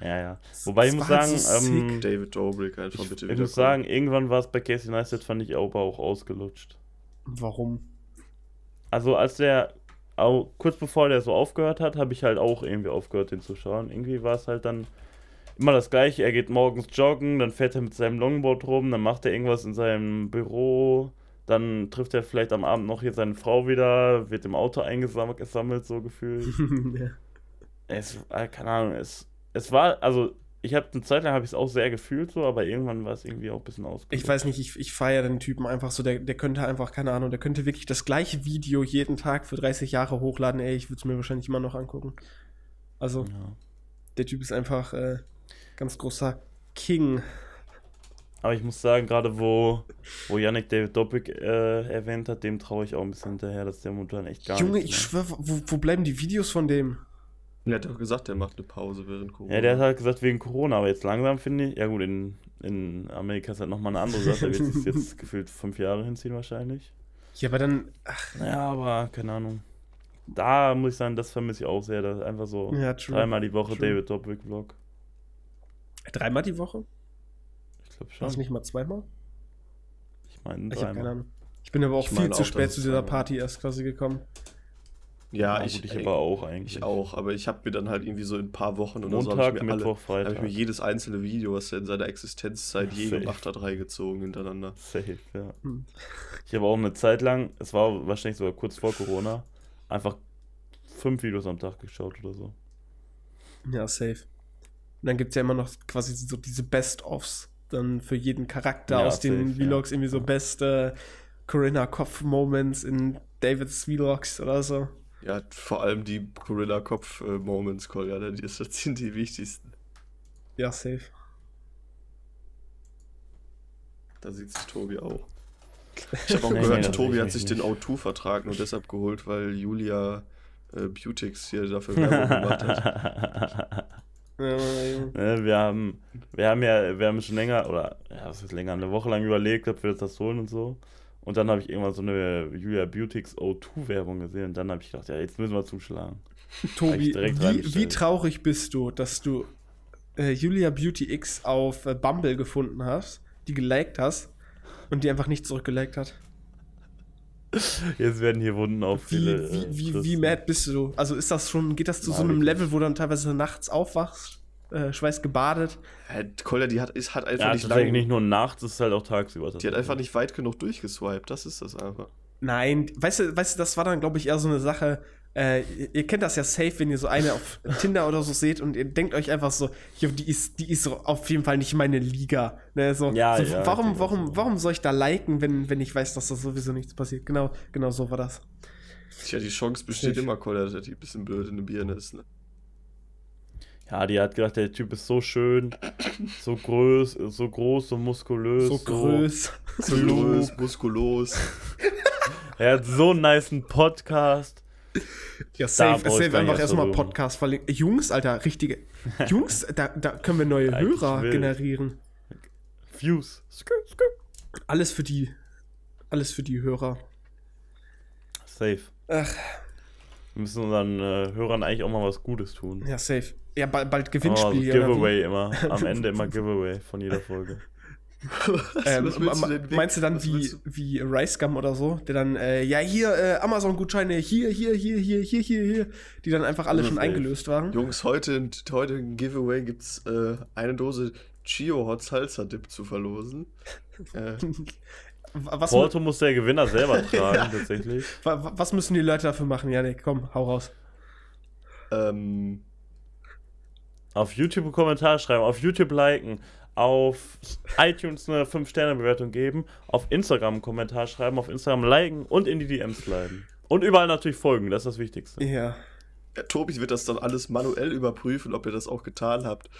Ja, ja. Wobei ich Das muss war halt sagen, so ähm. David Dobrik einfach ich, bitte ich muss sagen, irgendwann war es bei Casey Neistat, fand ich aber auch ausgelutscht. Warum? Also als der, auch, kurz bevor der so aufgehört hat, habe ich halt auch irgendwie aufgehört, den zu schauen. Irgendwie war es halt dann immer das gleiche. Er geht morgens joggen, dann fährt er mit seinem Longboard rum, dann macht er irgendwas in seinem Büro, dann trifft er vielleicht am Abend noch hier seine Frau wieder, wird im Auto eingesammelt, gesammelt, so gefühlt. ja. es, äh, keine Ahnung, es, es war, also ich habe eine Zeit lang habe ich es auch sehr gefühlt so, aber irgendwann war es irgendwie auch ein bisschen ausgelutscht. Ich weiß nicht, ich, ich feiere den Typen einfach so. Der, der könnte einfach, keine Ahnung, der könnte wirklich das gleiche Video jeden Tag für 30 Jahre hochladen. Ey, ich würde es mir wahrscheinlich immer noch angucken. Also, Ja. der Typ ist einfach äh, ganz großer King. Aber ich muss sagen, gerade wo, wo Yannick David Doppik äh, erwähnt hat, dem traue ich auch ein bisschen hinterher, dass der momentan echt gar Junge, nichts ich macht. schwöre, wo, wo bleiben die Videos von dem? Er hat doch gesagt, er macht eine Pause während Corona. Ja, der hat halt gesagt wegen Corona, aber jetzt langsam finde ich, ja gut, in, in Amerika ist halt nochmal eine andere Sache, er wird sich jetzt gefühlt fünf Jahre hinziehen wahrscheinlich. Ja, aber dann, ach, Ja, aber keine Ahnung. Da muss ich sagen, das vermisse ich auch sehr. Das ist einfach so ja, true. dreimal die Woche True. David Dobrik Vlog. Dreimal die Woche? Ich glaube War schon. es nicht mal zweimal? Ich meine Ich habe keine dreimal. Ahnung. Ich bin aber auch Ich viel zu auch, spät zu es dieser Party erst quasi gekommen. Ja, Ja, ich, gut, ich aber auch eigentlich. ich auch, aber ich habe mir dann halt irgendwie so in ein paar Wochen oder so, Montag, hab ich mir, alle, Mittwoch, hab ich Freitag. mir jedes einzelne Video, was er in seiner Existenzzeit je Safe. gemacht hat, reingezogen hintereinander. Safe, ja. Hm. Ich habe auch eine Zeit lang, es war wahrscheinlich sogar kurz vor Corona, einfach fünf Videos am Tag geschaut oder so. Ja, safe. Und dann gibt es ja immer noch quasi so diese Best-ofs dann für jeden Charakter Ja, aus den safe, ja. Vlogs, irgendwie so Ja. beste Corinna Kopf-Moments in Davids Vlogs oder so. Ja, vor allem die Gorilla Kopf Moments, Kolja, ne? die das sind die wichtigsten. Ja, safe. Da sieht sich Tobi auch. Ich habe auch Nee, gehört, nee, Tobi hat ich sich nicht. den O2-Vertrag nur deshalb geholt, weil Julia äh, Beautix hier dafür Werbung gemacht hat. Ja, ja. Ne, wir haben, wir haben ja, wir haben schon länger, oder ja, was ist länger, eine Woche lang überlegt, ob wir uns das holen und so. Und dann habe ich irgendwann so eine Julia Beautix O2-Werbung gesehen und dann habe ich gedacht, ja, jetzt müssen wir zuschlagen. Tobi, wie, wie traurig bist du, dass du äh, Julia Beauty X auf äh, Bumble gefunden hast, die geliked hast und die einfach nicht zurückgeliked hat? Jetzt werden hier Wunden auf Wie, viele. wie, wie, wie Christen. mad bist du? Also ist das schon, geht das zu Na, so einem. Level, wo du dann teilweise nachts aufwachst, äh, schweißgebadet? Äh, Kolja, die hat, ist, hat einfach Ja, nicht tatsächlich lange. nicht nur nachts, es ist halt auch tagsüber. Die hat einfach nicht weit genug durchgeswiped, das ist das einfach. Nein, weißt du, weißt du, das war dann, glaube ich, eher so eine Sache. Äh, ihr, kennt das ja safe, wenn ihr so eine auf Tinder oder so seht und ihr denkt euch einfach so, jo, die ist, die ist so auf jeden Fall nicht meine Liga. Ne, so, Ja, so, ja, warum, ich warum, warum soll ich da liken, wenn, wenn ich weiß, dass da sowieso nichts passiert? Genau, genau so war das. Tja, die Chance besteht Safe. immer, Kolja, dass die ein bisschen blöd in der Birne ist. Ne? Ja, die hat gedacht, der Typ ist so schön, so groß, so groß, so muskulös. So groß. So groß, muskulös. Er hat so einen niceen Podcast. Ja, safe, safe einfach erst erstmal Podcast verlinken. Jungs, Alter, richtige. Jungs, da, da können wir neue Eigentlich Hörer generieren. Views. Skr, skr. Alles für die. Alles für die Hörer. Safe. Ach, Wir müssen unseren äh, Hörern eigentlich auch mal was Gutes tun. ja, safe. Ja, bald, bald Oh, Gewinnspiel. so oder wie? Giveaway immer. Am Ende immer Giveaway von jeder Folge. Ähm, Was du denn weg- meinst du dann was wie, du- wie Rice Gum oder so, der dann, äh, ja, hier, äh, Amazon-Gutscheine, hier, hier, hier, hier, hier, hier, hier, die dann einfach alle Ja, schon eingelöst waren? Jungs, heute, heute im Giveaway gibt es äh, eine Dose Chio Hot Salsa Dip zu verlosen. äh, Was, Porto muss der Gewinner selber tragen, tatsächlich. wa- was müssen die Leute dafür machen? Janik, komm, hau raus. ähm, Auf YouTube einen Kommentar schreiben, auf YouTube liken, auf iTunes eine 5-Sterne-Bewertung geben, auf Instagram einen Kommentar schreiben, auf Instagram liken und in die DMs sliden. Und überall natürlich folgen, das ist das Wichtigste. Ja. ja, Tobi wird das dann alles manuell überprüfen, ob ihr das auch getan habt.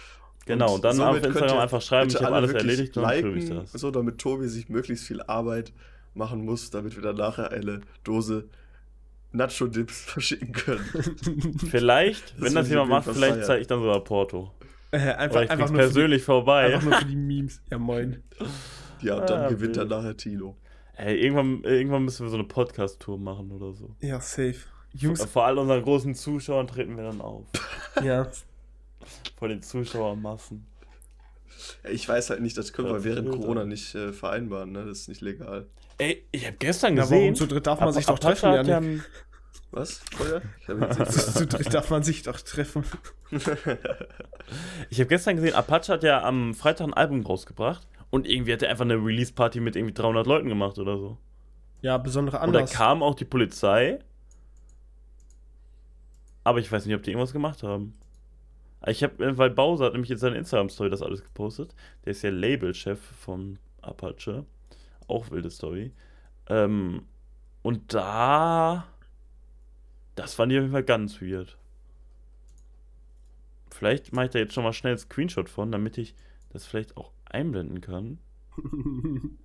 Genau, und dann auf Instagram einfach schreiben, ich habe alle alles erledigt und dann prüfe ich liken, das. So, damit Tobi sich möglichst viel Arbeit machen muss, damit wir dann nachher eine Dose Nacho-Dips verschicken können. Vielleicht, Das wenn das jemand macht, vielleicht zeige ich dann sogar Porto. Äh, einfach, Oder ich einfach, nur persönlich die, vorbei. einfach nur für die Memes. Ja, moin. Ja, und dann Ah, gewinnt dann wild. nachher Tino. Ey, irgendwann, irgendwann müssen wir so eine Podcast-Tour machen oder so. Ja, safe. Jungs, Vor all unseren großen Zuschauern treten wir dann auf. ja. Vor den Zuschauermassen. Ich weiß halt nicht, das können wir Das während will Corona nicht äh, vereinbaren, ne? Das ist nicht legal. Ey, ich habe gestern gesehen. warum zu dritt darf man Ap- sich doch treffen, ja ein- Was? Feuer? Darf man sich doch treffen. Ich habe gestern gesehen, Apache hat ja am Freitag ein Album rausgebracht und irgendwie hat er einfach eine Release-Party mit irgendwie 300 Leuten gemacht oder so. Ja, besondere Und da Anlass. kam auch die Polizei. Aber ich weiß nicht, ob die irgendwas gemacht haben. Ich habe, weil Bowser hat nämlich in seiner Instagram-Story das alles gepostet. Der ist ja Label-Chef von Apache. Auch wilde Story. Ähm, und da. Das fand ich auf jeden Fall ganz weird. Vielleicht mache ich da jetzt schon mal schnell einen Screenshot von, damit ich das vielleicht auch einblenden kann.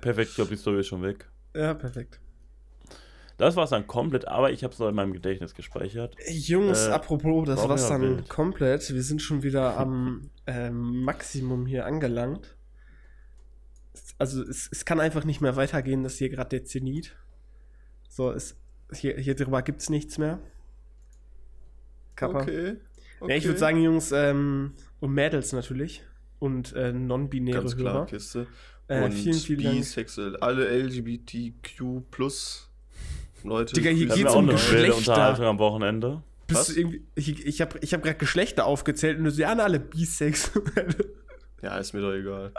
Perfekt, ich glaube, die Story ist schon weg. ja, perfekt. Das war es dann komplett, aber ich habe es noch in meinem Gedächtnis gespeichert. Jungs, Äh, apropos, das war war's mir dann wild. komplett. Wir sind schon wieder am ähm, Maximum hier angelangt. also es, es kann einfach nicht mehr weitergehen, dass hier gerade der Zenit. So, es, hier, hier drüber gibt es nichts mehr. Kappa. Okay. Ja, ich würde sagen, Jungs, ähm, und Mädels natürlich. Und äh, non-binäre ganz klar, Hörer. Kiste. Äh, und vielen, vielen Dank. bisexuell, alle LGBTQ plus Leute. Digga, hier geht's um Geschlechter. Unterhaltung am Wochenende. Bist Was? du irgendwie, ich ich habe ich hab gerade Geschlechter aufgezählt und du sie alle bisexuell. Ja, ist mir doch egal.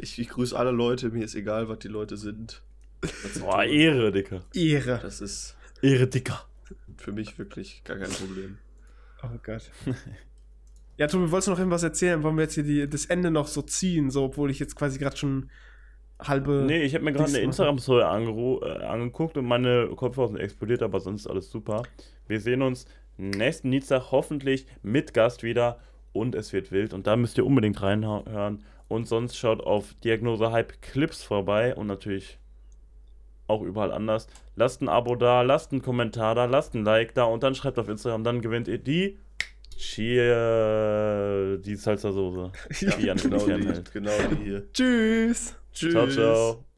Ich, ich grüße alle Leute, mir ist egal, was die Leute sind. Boah. Ehre, Dicker. Ehre. Das ist Ehre, Dicker. für mich wirklich gar kein Problem. Oh Gott. Ja, Tobi, wolltest du noch irgendwas erzählen? Wollen wir jetzt hier die, das Ende noch so ziehen, so, obwohl ich jetzt quasi gerade schon halbe. Nee, ich habe mir gerade eine. Instagram-Story äh, angeguckt und meine Kopfhörer sind explodiert, aber sonst ist alles super. Wir sehen uns nächsten Dienstag hoffentlich mit Gast wieder und es wird wild und da müsst ihr unbedingt reinhören. Und sonst schaut auf Diagnose Hype Clips vorbei und natürlich auch überall anders. Lasst ein Abo da, lasst einen Kommentar da, lasst ein Like da und dann schreibt auf Instagram, dann gewinnt ihr die Cheer, die Salsa-Soße. Ja, Die Jan genau die, genau die hier. Tschüss. Tschüss. Ciao, ciao.